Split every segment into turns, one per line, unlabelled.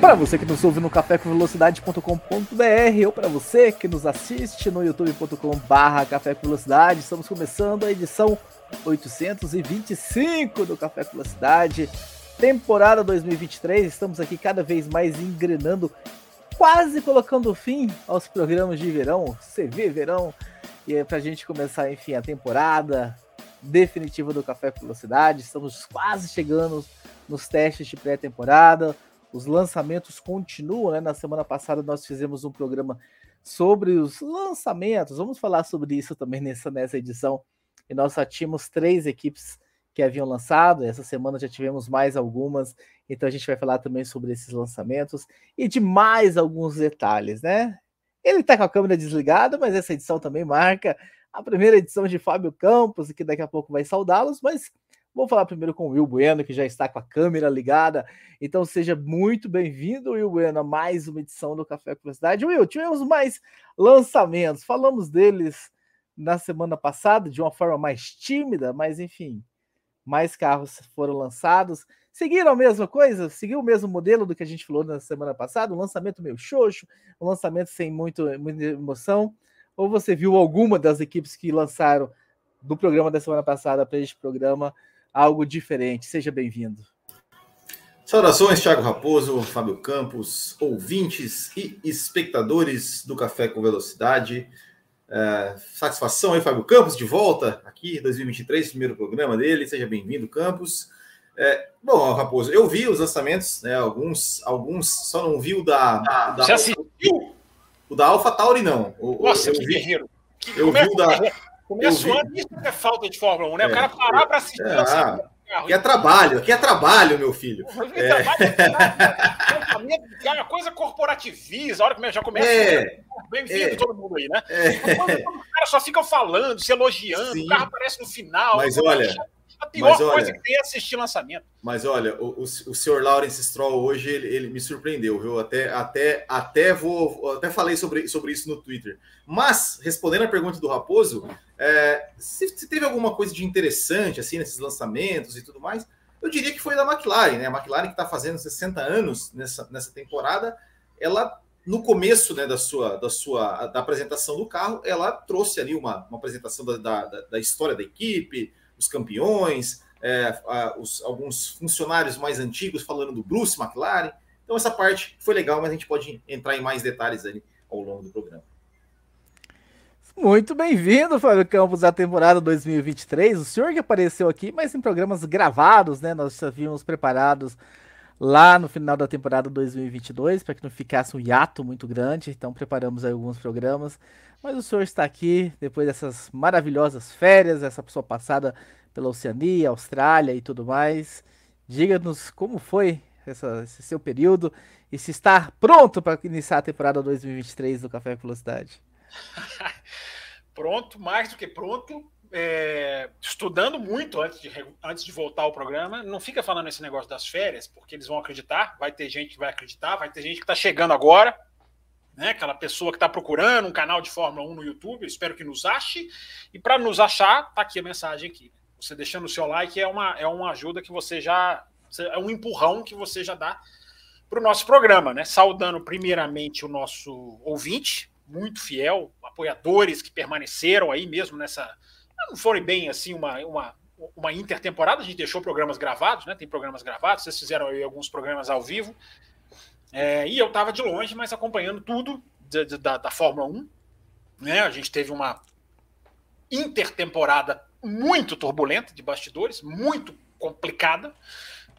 Para você que nos ouve no cafécomvelocidade.com.br ou para você que nos assiste no youtube.com/barra Café com Velocidade, estamos começando a edição 825 do Café com Velocidade, temporada 2023. Estamos aqui cada vez mais engrenando, quase colocando fim aos programas de verão, CV Verão, e é para a gente começar, enfim, a temporada definitiva do Café com Velocidade. Estamos quase chegando nos testes de pré-temporada os lançamentos continuam, né? Na semana passada nós fizemos um programa sobre os lançamentos. Vamos falar sobre isso também nessa, nessa edição. E nós só tínhamos três equipes que haviam lançado. Essa semana já tivemos mais algumas. Então a gente vai falar também sobre esses lançamentos e de mais alguns detalhes, né? Ele está com a câmera desligada, mas essa edição também marca a primeira edição de Fábio Campos, que daqui a pouco vai saudá-los, mas Vou falar primeiro com o Will Bueno, que já está com a câmera ligada. Então seja muito bem-vindo, Will Bueno, a mais uma edição do Café com Velocidade. Will, tivemos mais lançamentos, falamos deles na semana passada de uma forma mais tímida, mas enfim, mais carros foram lançados. Seguiram a mesma coisa? Seguiu o mesmo modelo do que a gente falou na semana passada? Um lançamento meio xoxo, um lançamento sem muito, muita emoção? Ou você viu alguma das equipes que lançaram do programa da semana passada para este programa algo diferente. Seja bem-vindo.
Saudações, Thiago Raposo, Fábio Campos, ouvintes e espectadores do Café com Velocidade. É, satisfação aí, Fábio Campos, de volta aqui, 2023, primeiro programa dele. Seja bem-vindo, Campos. É, bom, Raposo, eu vi os lançamentos, né, alguns, alguns só não vi o da. da, da
Você assistiu?
O da Alpha Tauri, não. O,
Nossa,
eu
que
vi,
guerreiro. Que,
eu vi o da.
Começou a isso é falta de Fórmula 1, né?
É,
o cara parar para assistir.
é, ah,
carro.
Aqui é trabalho, aqui é trabalho, meu filho.
É. É uma coisa corporativista, a hora que já começa.
É.
Bem-vindo
É.
todo mundo aí, né?
É.
Os caras só ficam falando, se elogiando,
Sim.
o carro aparece no final.
Mas olha,
A pior
mas olha-
coisa que tem é assistir lançamento.
Mas olha, o, o, o senhor Lawrence Stroll hoje ele, ele me surpreendeu, viu? Até, até, até vou. Até falei sobre, sobre isso no Twitter. Mas, respondendo a pergunta do Raposo, é, se, se teve alguma coisa de interessante assim nesses lançamentos e tudo mais, eu diria que foi da McLaren, né? A McLaren que está fazendo 60 anos nessa, nessa temporada, ela. No começo né, da, sua, da sua da apresentação do carro, ela trouxe ali uma, uma apresentação da, da- da história da equipe, os campeões, é, a- os- alguns funcionários mais antigos falando do Bruce McLaren. Então, essa parte foi legal, mas a gente pode entrar em mais detalhes ali ao longo do programa.
Muito bem-vindo, Fábio Campos, à temporada 2023. O senhor que apareceu aqui, mas em programas gravados, né? Nós havíamos preparados lá no final da temporada 2022, para que não ficasse um hiato muito grande. Então, preparamos alguns programas. Mas o senhor está aqui depois dessas maravilhosas férias, essa pessoa passada pela Oceania, Austrália e tudo mais. Diga-nos como foi essa- esse seu período e se está pronto para iniciar a temporada 2023 do Café com Velocidade.
Pronto, mais do que pronto. É, estudando muito antes de, antes de voltar ao programa. Não fica falando esse negócio das férias, porque eles vão acreditar. Vai ter gente que vai acreditar, vai ter gente que está chegando agora, né? Aquela pessoa que está procurando um canal de Fórmula 1 no YouTube. Espero que nos ache. E para nos achar, tá aqui a mensagem aqui. Você deixando o seu like é uma, é uma ajuda que você já. É um empurrão que você já dá para o nosso programa, né? Saudando primeiramente o nosso ouvinte, muito fiel, apoiadores que permaneceram aí mesmo nessa. Não foram bem assim uma, uma, uma intertemporada, a gente deixou programas gravados, né? Tem programas gravados, vocês fizeram aí alguns programas ao vivo. É, e eu estava de longe, mas acompanhando tudo da, da, da Fórmula 1. Né? A gente teve uma intertemporada muito turbulenta de bastidores, muito complicada,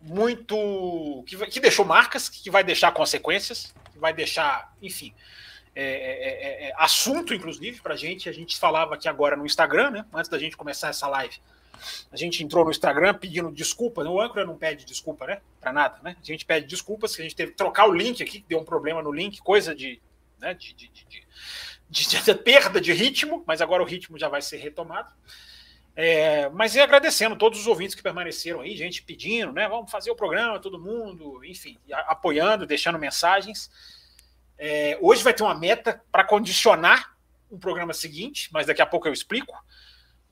muito. que, que deixou marcas, que vai deixar consequências, que vai deixar, enfim, é, é, é, é, assunto, inclusive, para a gente. A gente falava aqui agora no Instagram, né? Antes da gente começar essa live. A gente entrou no Instagram pedindo desculpas. O âncora não pede desculpa, né? Para nada, né? A gente pede desculpas que a gente teve que trocar o link aqui, que deu um problema no link, coisa de. Né? de, de, de- de- perda de ritmo, mas agora o ritmo já vai ser retomado. É, mas e agradecendo todos os ouvintes que permaneceram aí, gente pedindo, né? Vamos fazer o programa, todo mundo, enfim, apoiando, deixando mensagens. É, hoje vai ter uma meta para condicionar o programa seguinte, mas daqui a pouco eu explico.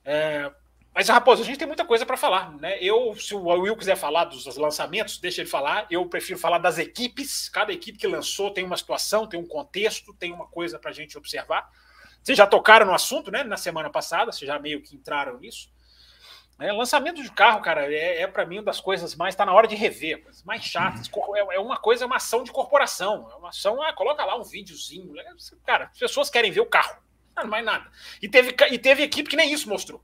É, mas, Raposo, a gente tem muita coisa para falar. Né? Eu, se o Will quiser falar dos lançamentos, deixa ele falar. Eu prefiro falar das equipes. Cada equipe que lançou tem uma situação, tem um contexto, tem uma coisa para a gente observar. Vocês já tocaram no assunto, né? Na semana passada, vocês já meio que entraram nisso. É, lançamento de carro, cara, é, é para mim uma das coisas mais. Está na hora de rever, mais chatas. É, é, uma coisa, é uma ação de corporação. É uma ação, ah, coloca lá um videozinho. Né? Cara, as pessoas querem ver o carro. Não, mais nada. E teve, e teve equipe que nem isso mostrou.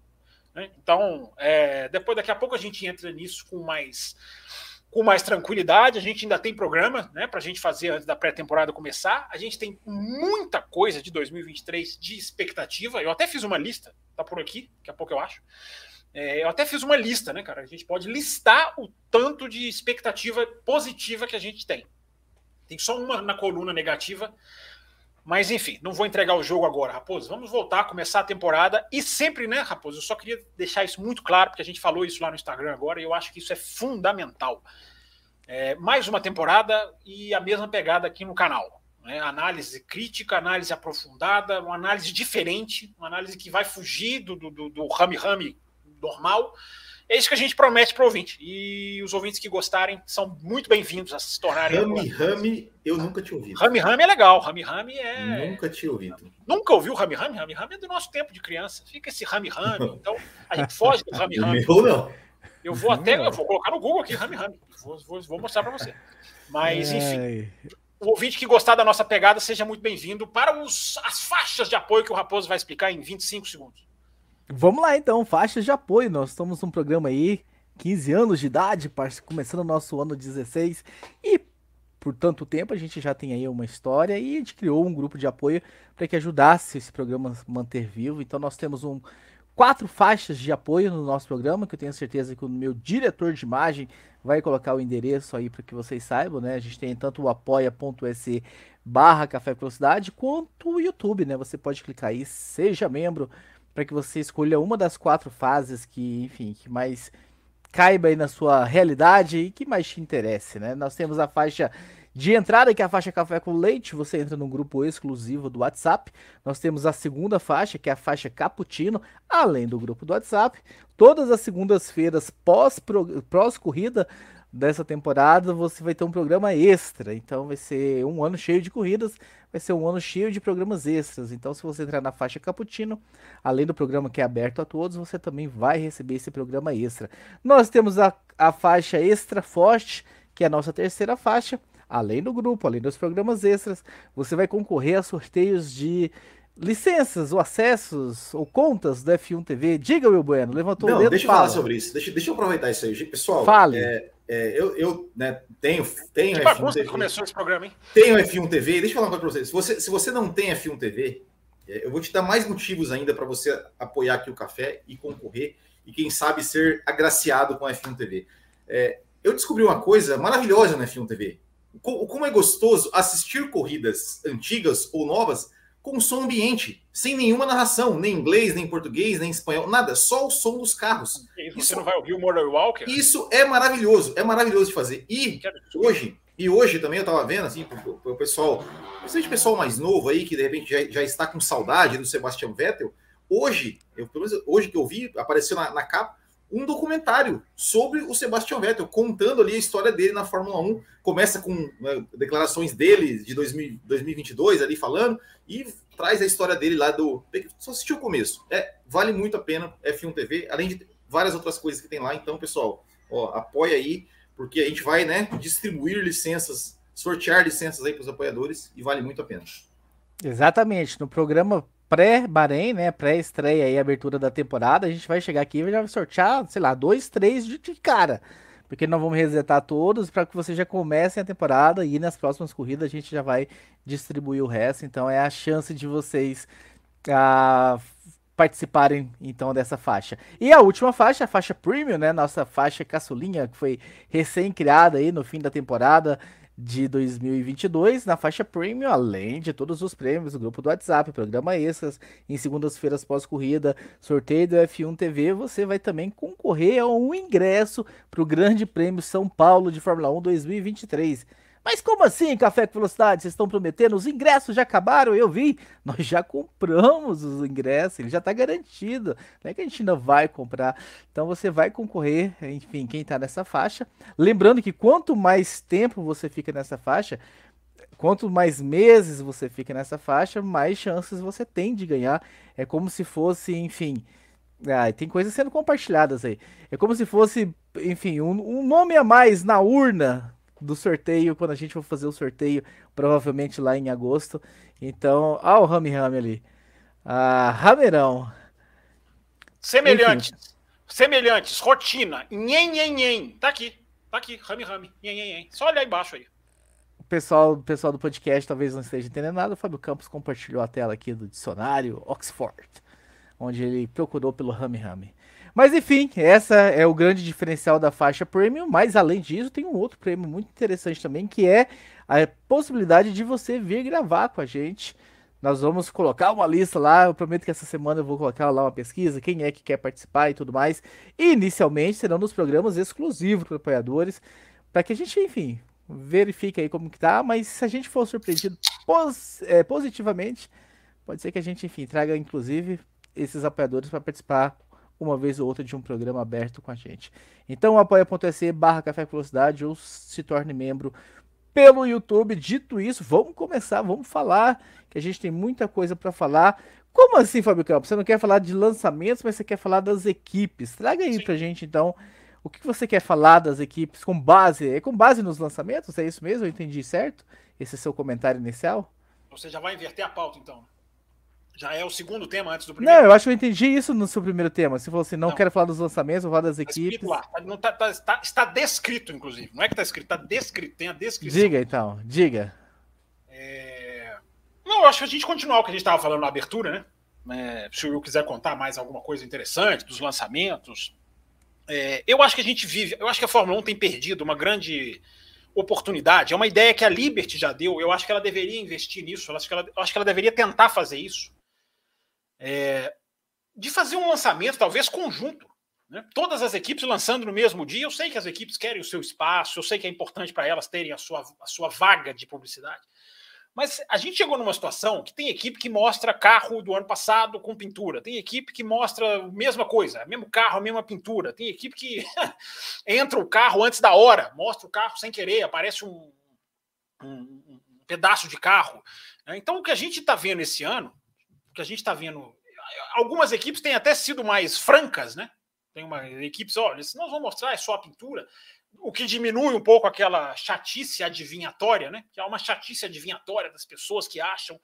Né? Então, é, depois, daqui a pouco, a gente entra nisso com mais com mais tranquilidade. A gente ainda tem programa né, para a gente fazer antes da pré-temporada começar. A gente tem muita coisa de 2023 de expectativa. Eu até fiz uma lista, tá por aqui, daqui a pouco eu acho. É, eu até fiz uma lista, né, cara? A gente pode listar o tanto de expectativa positiva que a gente tem. Tem só uma na coluna negativa, mas enfim, não vou entregar o jogo agora, Raposo. Vamos voltar começar a temporada. E sempre, né, Raposo? Eu só queria deixar isso muito claro, porque a gente falou isso lá no Instagram agora, e eu acho que isso é fundamental. É, mais uma temporada e a mesma pegada aqui no canal. Né? Análise crítica, análise aprofundada, uma análise diferente, uma análise que vai fugir do, do, do rame-rame normal. É isso que a gente promete para o ouvinte. E os ouvintes que gostarem são muito bem-vindos a se tornarem.
Rami Rami, eu nunca tinha ouvido.
Rami Rami é legal. Rami Rami é.
Nunca tinha ouvido.
Nunca ouviu Rami Rami? Rami Rami é do nosso tempo de criança. Fica esse Rami Rami. Então a gente foge do Rami Rami.
Meu não.
Eu vou até. Eu vou colocar no Google aqui Rami Rami. Vou, vou, vou mostrar para você. Mas, enfim. O ouvinte que gostar da nossa pegada, seja muito bem-vindo para os, as faixas de apoio que o Raposo vai explicar em 25 segundos.
Vamos lá então, faixas de apoio. Nós estamos num programa aí, 15 anos de idade, começando o nosso ano 16 e por tanto tempo a gente já tem aí uma história e a gente criou um grupo de apoio para que ajudasse esse programa a manter vivo. Então nós temos um quatro faixas de apoio no nosso programa, que eu tenho certeza que o meu diretor de imagem vai colocar o endereço aí para que vocês saibam, né? A gente tem tanto o apoia.se barra Café Velocidade quanto o YouTube, né? Você pode clicar aí, seja membro para que você escolha uma das quatro fases que, enfim, que mais caiba aí na sua realidade e que mais te interesse, né? Nós temos a faixa de entrada, que é a faixa Café com Leite, você entra num grupo exclusivo do WhatsApp. Nós temos a segunda faixa, que é a faixa Cappuccino, além do grupo do WhatsApp. Todas as segundas-feiras pós-corrida, pós dessa temporada, você vai ter um programa extra. Então vai ser um ano cheio de corridas, vai ser um ano cheio de programas extras. Então, se você entrar na faixa Cappuccino, além do programa que é aberto a todos, você também vai receber esse programa extra. Nós temos a, a faixa Extra Forte, que é a nossa terceira faixa. Além do grupo, além dos programas extras, você vai concorrer a sorteios de licenças ou acessos ou contas do F1 TV. Diga, Will Bueno, levantou
Não,
o dedo.
Deixa eu
fala.
falar sobre isso. Deixa, deixa eu aproveitar isso aí. Pessoal,
Fale.
É, é, eu, eu né, tenho, tenho
que F1 TV. começou esse programa, hein?
Tenho F1 TV. Deixa eu falar uma coisa para você. Se, você. se você não tem F1 TV, é, eu vou te dar mais motivos ainda para você apoiar aqui o café e concorrer e quem sabe ser agraciado com a F1 TV. É, eu descobri uma coisa maravilhosa na F1 TV. Como é gostoso assistir corridas antigas ou novas com som ambiente, sem nenhuma narração, nem inglês, nem português, nem espanhol, nada, só o som dos carros.
Isso, você não vai ouvir o Murder Walker?
Isso é maravilhoso, é maravilhoso de fazer. E hoje, e hoje também eu tava vendo, assim, o pessoal, principalmente o pessoal mais novo aí, que de repente já, já está com saudade do Sebastian Vettel, hoje, eu, pelo menos hoje que eu vi, apareceu na, na capa, um documentário sobre o Sebastian Vettel, contando ali a história dele na Fórmula 1. Começa com né, declarações dele de 2000, 2022 ali falando e traz a história dele lá do. Só assistiu o começo. É, vale muito a pena F1 TV, além de várias outras coisas que tem lá. Então, pessoal, ó, apoia aí, porque a gente vai né, distribuir licenças, sortear licenças aí para os apoiadores e vale muito a pena.
Exatamente. No programa pré-Bahrein, né? Pré-estreia e abertura da temporada, a gente vai chegar aqui e já vai sortear, sei lá, dois, três de, cara. Porque nós vamos resetar todos para que vocês já comecem a temporada e nas próximas corridas a gente já vai distribuir o resto. Então é a chance de vocês ah, participarem então dessa faixa. E a última faixa, a faixa premium, né? Nossa faixa caçulinha, que foi recém criada aí no fim da temporada. De 2022 na faixa Premium, além de todos os prêmios grupo do WhatsApp, programa extras, em segundas-feiras pós-corrida, sorteio do F1 TV, você vai também concorrer a um ingresso para o Grande Prêmio São Paulo de Fórmula 1 2023. Mas como assim, Café com Velocidade? Vocês estão prometendo? Os ingressos já acabaram? Eu vi. Nós já compramos os ingressos, ele já está garantido. Não é que a gente ainda vai comprar. Então você vai concorrer, enfim, quem está nessa faixa. Lembrando que quanto mais tempo você fica nessa faixa, quanto mais meses você fica nessa faixa, mais chances você tem de ganhar. É como se fosse, enfim. Ah, tem coisas sendo compartilhadas aí. É como se fosse, enfim, um, um nome a mais na urna do sorteio, quando a gente for fazer o sorteio, provavelmente lá em agosto. Então, ah, o Rami Rami ali. Ah, Ramerão.
Semelhantes. Enfim. Semelhantes, rotina. Nhen, nhen, nhen. Tá aqui. Tá aqui, Rami Rami. Nhen, nhen, nhen. Só olhar embaixo aí.
O pessoal, o pessoal do podcast talvez não esteja entendendo nada. O Fábio Campos compartilhou a tela aqui do dicionário Oxford, onde ele procurou pelo Rami Rami. Mas enfim, essa é o grande diferencial da faixa premium. Mas além disso, tem um outro prêmio muito interessante também, que é a possibilidade de você vir gravar com a gente. Nós vamos colocar uma lista lá. Eu prometo que essa semana eu vou colocar lá uma pesquisa, quem é que quer participar e tudo mais. E inicialmente serão nos programas exclusivos para apoiadores, para que a gente, enfim, verifique aí como que tá. Mas se a gente for surpreendido pos é, positivamente, pode ser que a gente, enfim, traga inclusive esses apoiadores para participar uma vez ou outra de um programa aberto com a gente. Então apoia.se barra Café Velocidade ou se torne membro pelo YouTube. Dito isso, vamos começar, vamos falar, que a gente tem muita coisa para falar. Como assim, Fábio Campos? Você não quer falar de lançamentos, mas você quer falar das equipes. Traga aí Sim. pra gente, então, o que você quer falar das equipes com base... É com base nos lançamentos? É isso mesmo? Eu entendi certo? Esse é seu comentário inicial?
Você já vai inverter a pauta, então. Já é o segundo tema antes do primeiro?
Não, eu acho que eu entendi isso no seu primeiro tema. Você falou assim, não, não. quero falar dos lançamentos, vou falar das tá equipes.
Lá. Tá, não tá, tá, está, está descrito, inclusive. Não é que está escrito, está descrito, tem a descrição.
Diga então, diga.
É... Não, eu acho que a gente continuar o que a gente estava falando na abertura, né? É, se eu quiser contar mais alguma coisa interessante dos lançamentos. É, eu acho que a gente vive, eu acho que a Fórmula 1 tem perdido uma grande oportunidade. É uma ideia que a Liberty já deu. Eu acho que ela deveria investir nisso. Eu acho que ela, acho que ela deveria tentar fazer isso é, de fazer um lançamento, talvez conjunto. Né? Todas as equipes lançando no mesmo dia. Eu sei que as equipes querem o seu espaço, eu sei que é importante para elas terem a sua, a sua vaga de publicidade. Mas a gente chegou numa situação que tem equipe que mostra carro do ano passado com pintura, tem equipe que mostra a mesma coisa, mesmo carro, a mesma pintura, tem equipe que entra o carro antes da hora, mostra o carro sem querer, aparece um, um, um pedaço de carro. Né? Então, o que a gente está vendo esse ano que a gente está vendo. Algumas equipes têm até sido mais francas, né? Tem uma equipes, olha, se nós vamos mostrar é só a pintura, o que diminui um pouco aquela chatice adivinhatória, né? Que é uma chatice adivinhatória das pessoas que acham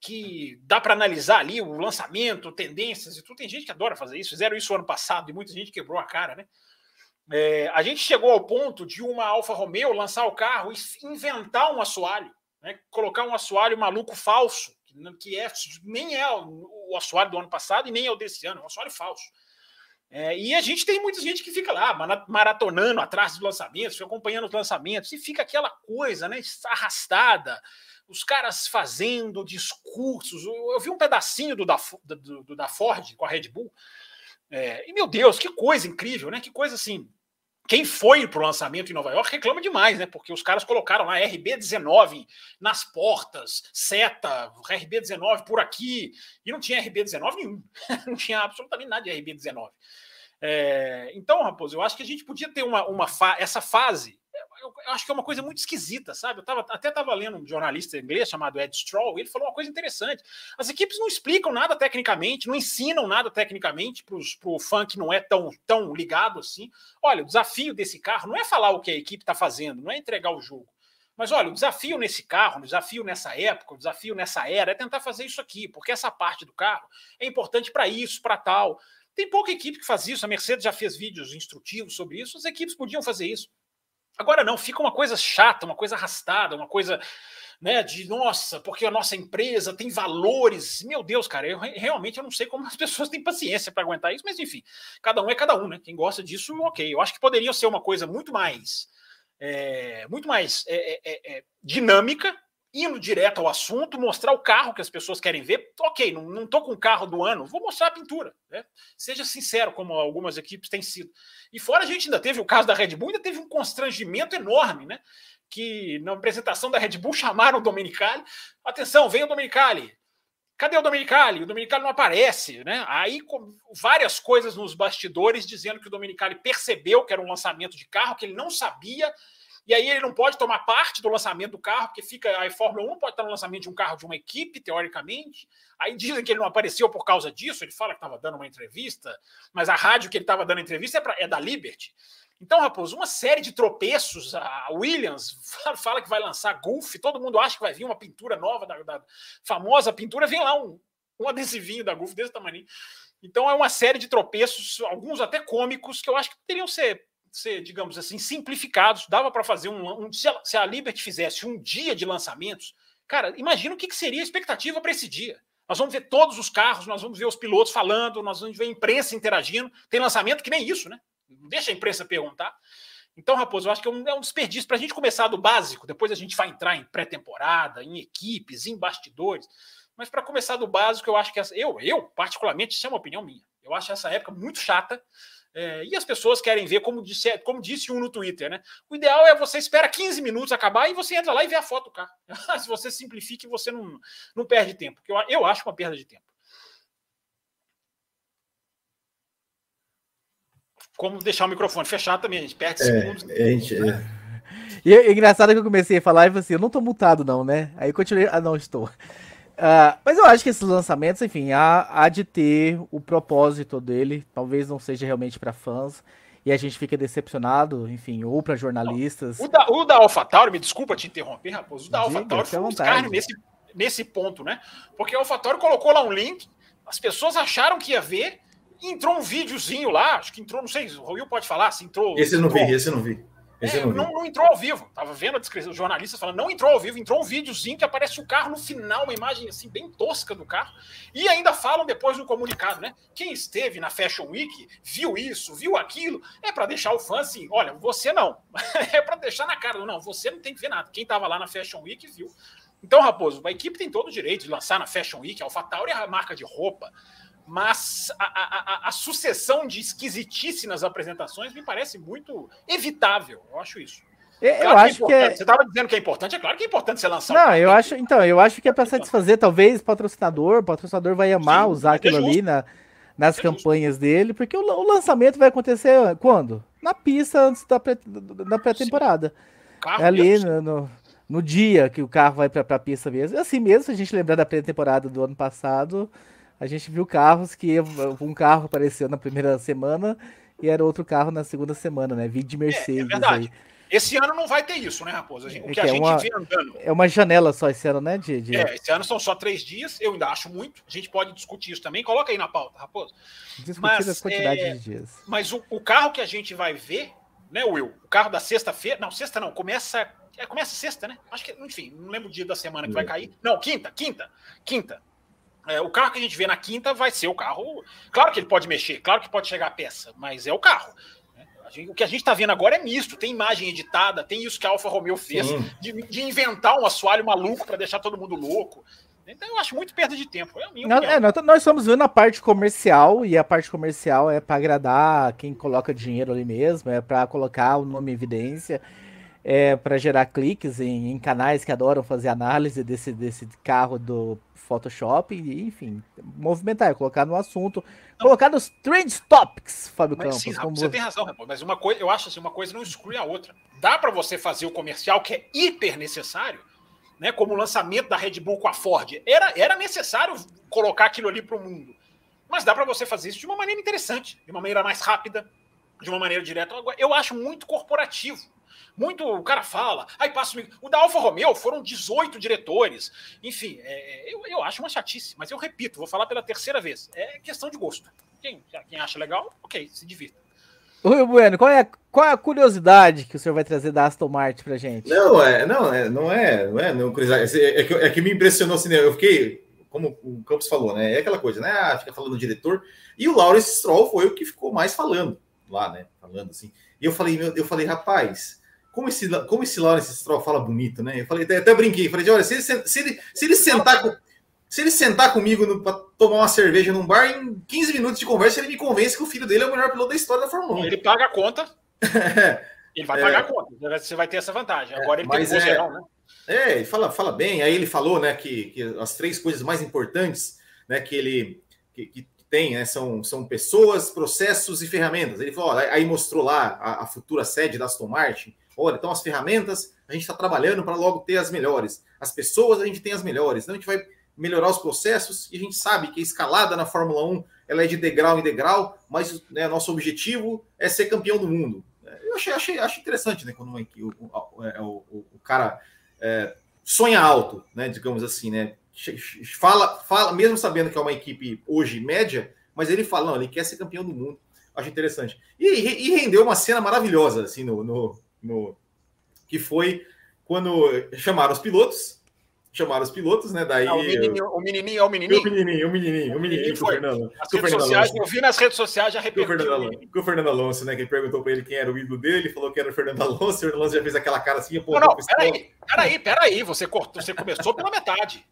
que dá para analisar ali o lançamento, tendências e tudo. Tem gente que adora fazer isso, fizeram isso ano passado e muita gente quebrou a cara, né? É, a gente chegou ao ponto de uma Alfa Romeo lançar o carro e inventar um assoalho, né? colocar um assoalho maluco falso que é, nem é o assoalho do ano passado e nem é o desse ano, é um assoalho falso. É, e a gente tem muita gente que fica lá maratonando atrás dos lançamentos, acompanhando os lançamentos, e fica aquela coisa né, arrastada, os caras fazendo discursos. Eu vi um pedacinho do da, do, do da Ford com a Red Bull, é, e meu Deus, que coisa incrível, né? Que coisa assim quem foi para o lançamento em Nova York reclama demais, né? Porque os caras colocaram lá RB19 nas portas, seta, RB19 por aqui, e não tinha RB19 nenhum. não tinha absolutamente nada de RB19. É, então, Raposo, eu acho que a gente podia ter uma, uma fa essa fase eu, eu, acho que é uma coisa muito esquisita, sabe? Eu tava, até estava lendo um jornalista inglês chamado Ed Stroll, e ele falou uma coisa interessante. As equipes não explicam nada tecnicamente, não ensinam nada tecnicamente para o fã que não é tão, tão ligado assim. Olha, o desafio desse carro não é falar o que a equipe está fazendo, não é entregar o jogo. Mas olha, o desafio nesse carro, o desafio nessa época, o desafio nessa era é tentar fazer isso aqui, porque essa parte do carro é importante para isso, para tal. Tem pouca equipe que faz isso. A Mercedes já fez vídeos instrutivos sobre isso. As equipes podiam fazer isso. Agora não, fica uma coisa chata, uma coisa arrastada, uma coisa né, de nossa, porque a nossa empresa tem valores. Meu Deus, cara, eu realmente eu não sei como as pessoas têm paciência para aguentar isso, mas enfim, cada um é cada um, né? Quem gosta disso, ok. Eu acho que poderia ser uma coisa muito mais é, muito mais é, é, dinâmica, indo direto ao assunto, mostrar o carro que as pessoas querem ver. Ok, não, não tô com o carro do ano, vou mostrar a pintura. Né? Seja sincero, como algumas equipes têm sido. E fora a gente ainda teve o caso da Red Bull, ainda teve um constrangimento enorme, né? Que na apresentação da Red Bull chamaram o Domenicali. Atenção, vem o Domenicali. Cadê o Domenicali? O Domenicali não aparece, né? Aí várias coisas nos bastidores dizendo que o Domenicali percebeu que era um lançamento de carro, que ele não sabia, e aí ele não pode tomar parte do lançamento do carro, porque fica a Fórmula 1 não pode estar no lançamento de um carro de uma equipe, teoricamente. Aí dizem que ele não apareceu por causa disso, ele fala que estava dando uma entrevista, mas a rádio que ele estava dando entrevista é, pra, é da Liberty. Então, Raposo, uma série de tropeços. A Williams fala que vai lançar Golf, todo mundo acha que vai vir uma pintura nova da, da famosa pintura, vem lá um, um adesivinho da Golf desse tamanho. Então, é uma série de tropeços, alguns até cômicos, que eu acho que poderiam ser, ser digamos assim, simplificados. Dava para fazer um. um se, a, se a Liberty fizesse um dia de lançamentos, cara, imagina o que, que seria a expectativa para esse dia. Nós vamos ver todos os carros, nós vamos ver os pilotos falando, nós vamos ver a imprensa interagindo. Tem lançamento que nem isso, né? deixa a imprensa perguntar. Então, Raposo, eu acho que é um, é um desperdício para a gente começar do básico, depois a gente vai entrar em pré-temporada, em equipes, em bastidores. Mas para começar do básico, eu acho que essa, eu, eu, particularmente, isso é uma opinião minha. Eu acho essa época muito chata. É, e as pessoas querem ver, como disse, como disse um no Twitter, né? O ideal é você espera 15 minutos acabar e você entra lá e vê a foto do carro. Se você simplifica, você não, não perde tempo. Eu, eu acho uma perda de tempo. como deixar o microfone fechado também, a gente perde é, segundos. A gente, é.
E é engraçado que eu comecei a falar e falei assim, eu não tô mutado não, né? Aí eu continuei, ah não, estou. Uh, mas eu acho que esses lançamentos, enfim, há, há de ter o propósito dele, talvez não seja realmente para fãs, e a gente fica decepcionado, enfim, ou para jornalistas.
O da, o da AlphaTauri, me desculpa te interromper, Raposo, o da AlphaTauri foi um carne nesse, nesse ponto, né? Porque a AlphaTauri colocou lá um link, as pessoas acharam que ia ver, entrou um videozinho lá, acho que entrou, não sei, o Will pode falar, se entrou.
Esse eu não vi, esse eu não vi.
É, não, não, não, entrou ao vivo. Tava vendo a descrição, os jornalistas falando, não entrou ao vivo, entrou um videozinho que aparece o carro no final, uma imagem assim bem tosca do carro. E ainda falam depois no comunicado, né? Quem esteve na Fashion Week viu isso, viu aquilo, é para deixar o fã assim, olha, você não. é para deixar na cara, não, você não tem que ver nada. Quem tava lá na Fashion Week viu. Então, Raposo, a equipe tem todo o direito de lançar na Fashion Week, a AlphaTauri é a marca de roupa, mas a, a, a, sucessão de esquisitice nas apresentações me parece muito evitável. Eu acho isso.
Eu, claro acho que, é
que é... Você estava dizendo que é importante, é claro que é importante você lançar.
Não, eu acho, então, eu acho que é para satisfazer, talvez, patrocinador, o patrocinador vai amar Sim, usar é aquilo ali na, nas é campanhas dele, porque o, o, lançamento vai acontecer quando? Na pista antes da pré-temporada. Pré é ali no, no, no, dia que o carro vai para a pista mesmo. Assim mesmo, se a gente lembrar da pré-temporada do ano passado, a gente viu carros que um carro apareceu na primeira semana e era outro carro na segunda semana, né? Vídeo de Mercedes. É, é verdade. Aí.
Esse ano não vai ter isso, né, Raposa? O que, é que a é gente
uma, vê andando. É uma janela só esse ano, né? De, de...
É, esse ano são só três dias, eu ainda acho muito. A gente pode discutir isso também. Coloca aí na pauta, Raposa.
Discutir mas, a quantidade é, de dias.
Mas o, o, carro que a gente vai ver, né, Will? O carro da sexta-feira. Não, sexta não, começa. É, começa sexta, né? Acho que, enfim, não lembro o dia da semana que vai cair. Não, quinta, quinta, quinta. É, o carro que a gente vê na quinta vai ser o carro. Claro que ele pode mexer, claro que pode chegar a peça, mas é o carro. Né? Gente, o que a gente está vendo agora é misto, tem imagem editada, tem isso que a Alfa Romeo fez, de, de, inventar um assoalho maluco para deixar todo mundo louco. Então eu acho muito perda de tempo. É
nós, é, nós, nós estamos vendo a parte comercial, e a parte comercial é para agradar quem coloca dinheiro ali mesmo, é para colocar o nome em evidência é, para gerar cliques em, em, canais que adoram fazer análise desse, desse carro do Photoshop, e, enfim, movimentar, colocar no assunto, não. colocar nos trend topics, Fábio mas, Campos. Sim,
como... Você tem razão, mas uma coisa, eu acho assim, uma coisa não exclui a outra. Dá para você fazer o comercial que é hiper necessário, né, como o lançamento da Red Bull com a Ford. Era, era necessário colocar aquilo ali para o mundo. Mas dá para você fazer isso de uma maneira interessante, de uma maneira mais rápida, de uma maneira direta. Eu acho muito corporativo muito. O cara fala, aí passa o. O da Alfa Romeo foram 18 diretores. Enfim, é, eu, eu acho uma chatice, mas eu repito, vou falar pela terceira vez. É questão de gosto. Quem, quem acha legal, ok, se divirta.
Rui Bueno, qual é, qual é a curiosidade que o senhor vai trazer da Aston Martin pra gente?
Não, é, não, é, não é, não é, não, é, é, que, é que me impressionou assim, né? Eu fiquei, como o Campos falou, né? É aquela coisa, né? Ah, fica falando do diretor. E o Lawrence Stroll foi o que ficou mais falando lá, né? Falando assim. E eu falei, meu, eu falei, rapaz, como esse, como esse Lawrence Stroll fala bonito, né? Eu falei, até, até brinquei, falei, olha, se ele, se ele, se ele sentar com, se ele sentar comigo para tomar uma cerveja num bar, em 15 minutos de conversa, ele me convence que o filho dele é o melhor piloto da história da Fórmula 1.
Ele paga a conta. ele vai é, pagar a conta. Você vai ter essa vantagem. Agora ele tem
um é, geral, né? É, ele fala, fala bem. Aí ele falou, né, que, que as três coisas mais importantes, né, que ele que, que tem, né, são, são pessoas, processos e ferramentas. Ele falou, ó, aí mostrou lá a, a futura sede da Aston Martin. Olha, então as ferramentas a gente está trabalhando para logo ter as melhores. As pessoas a gente tem as melhores. Então a gente vai melhorar os processos e a gente sabe que a escalada na Fórmula 1 ela é de degrau em degrau, mas né, nosso objetivo é ser campeão do mundo. Eu achei, achei, achei interessante, né? Quando o, o, é, o, o cara é, sonha alto, né? Digamos assim, né? Fala, fala, mesmo sabendo que é uma equipe hoje média, mas ele fala, não, ele quer ser campeão do mundo. Acho interessante. E, e rendeu uma cena maravilhosa, assim, no, no, no que foi quando chamaram os pilotos chamaram os pilotos, né? Daí. Não,
o, menininho, o menininho é o menininho.
O menininho, o menininho, o menininho,
foi. Fernando. As redes sociais, eu vi nas redes sociais já repercutiu.
O Fernando, o Fernando Alonso, né? Que ele perguntou para ele quem era o ídolo dele, falou que era o Fernando Alonso, o Fernando Alonso já fez aquela cara assim,
pô. Não, não, peraí, peraí, peraí, você cortou, você começou pela metade.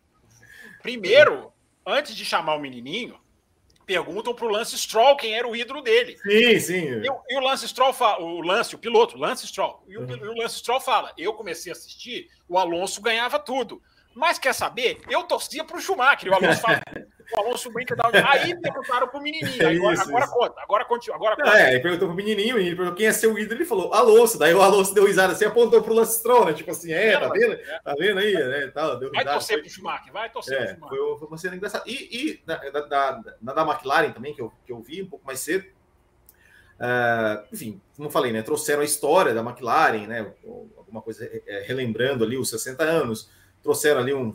Primeiro, antes de chamar o menininho, perguntam para o Lance Stroll quem era o ídolo dele.
Sim, sim.
E, e o Lance Stroll fala, o Lance, o piloto, Lance Stroll. E o, uhum. o Lance Stroll fala: eu comecei a assistir, o Alonso ganhava tudo. Mas quer saber? Eu torcia para o Schumacher. O Alonso fala, o Alonso brinca da Aí perguntaram para o menininho. Agora, isso, agora isso. conta, agora continua. Agora conta.
É, ele perguntou para o menininho, ele perguntou quem é seu ídolo. Ele falou, Alonso. Daí o Alonso deu risada assim, apontou para o Lance Stroll, né? Tipo assim, é, tá vendo? É. Tá vendo aí? Né? Tal, deu
vai torcer para o Schumacher, vai torcer é,
Schumacher. Foi, foi uma cena engraçada. E, e na, da, na da McLaren também, que eu, que eu vi um pouco mais cedo. Uh, enfim, como eu falei, né? Trouxeram a história da McLaren, né? Alguma coisa é, relembrando ali os 60 anos. Trouxeram ali um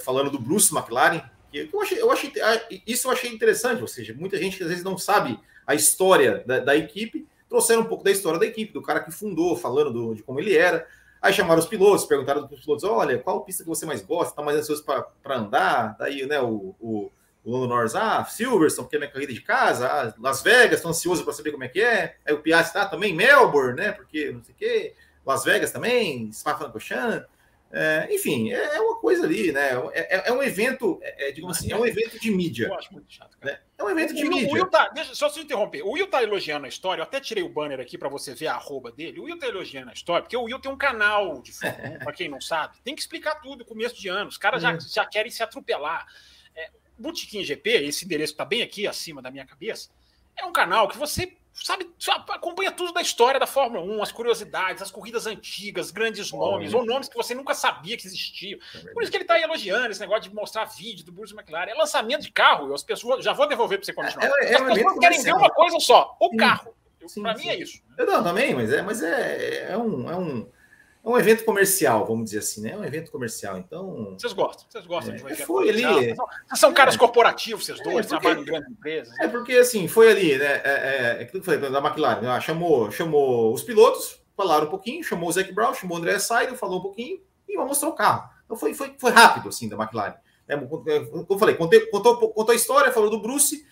falando do Bruce McLaren, eu achei, eu achei ah, isso eu achei interessante, ou seja, muita gente que às vezes não sabe a história da, da equipe, trouxeram um pouco da história da equipe, do cara que fundou, falando do, de como ele era. Aí chamaram os pilotos, perguntaram para os pilotos: olha, qual pista que você mais gosta, está mais ansioso para andar? Daí, né, o, o, o Lando Norris, ah, Silverstone, que é minha corrida de casa, ah, Las Vegas, estou ansioso para saber como é que é. Aí o Piastri tá também, Melbourne, né, porque não sei o quê, Las Vegas também, Spa-Francorchamps. É, enfim, é, é uma coisa ali, né? É, é, é um evento, é, é, digamos assim, é um evento de mídia. Eu acho muito chato, cara. Né? É um evento de o, mídia. O
Will tá, deixa, só se interromper. O Will tá elogiando a história, eu até tirei o banner aqui para você ver a arroba dele. O Will tá elogiando a história, porque o Will tem um canal de Fórmula para quem não sabe. Tem que explicar tudo começo de ano. Os caras já, já querem se atropelar. É, Botequim GP, esse endereço tá bem aqui acima da minha cabeça, é um canal que você sabe, acompanha tudo da história da Fórmula 1, as curiosidades, as corridas antigas, grandes nomes, ou nomes que você nunca sabia que existiam. É Por isso que ele está elogiando esse negócio de mostrar vídeo do Bruce McLaren. É lançamento de carro, as pessoas. Já vou devolver para você continuar. É, é, as pessoas querem ver uma coisa só: o carro. Para mim é isso.
Eu não, também, mas é, mas é, é um. É um é um evento comercial, vamos dizer assim, né? É um evento comercial, então.
Vocês gostam, vocês gostam
é,
de
um evento foi comercial. ali.
Vocês são caras é, corporativos, vocês dois, é porque, trabalham em grandes empresas.
É porque assim, foi ali, né? É, é, é aquilo que eu falei da McLaren, né? chamou, chamou os pilotos, falaram um pouquinho, chamou o Zac Brown, chamou o André Seidel, falou um pouquinho e mostrou o carro. Então foi, foi, foi rápido, assim, da McLaren. É, como eu falei, contou, contou a história, falou do Bruce,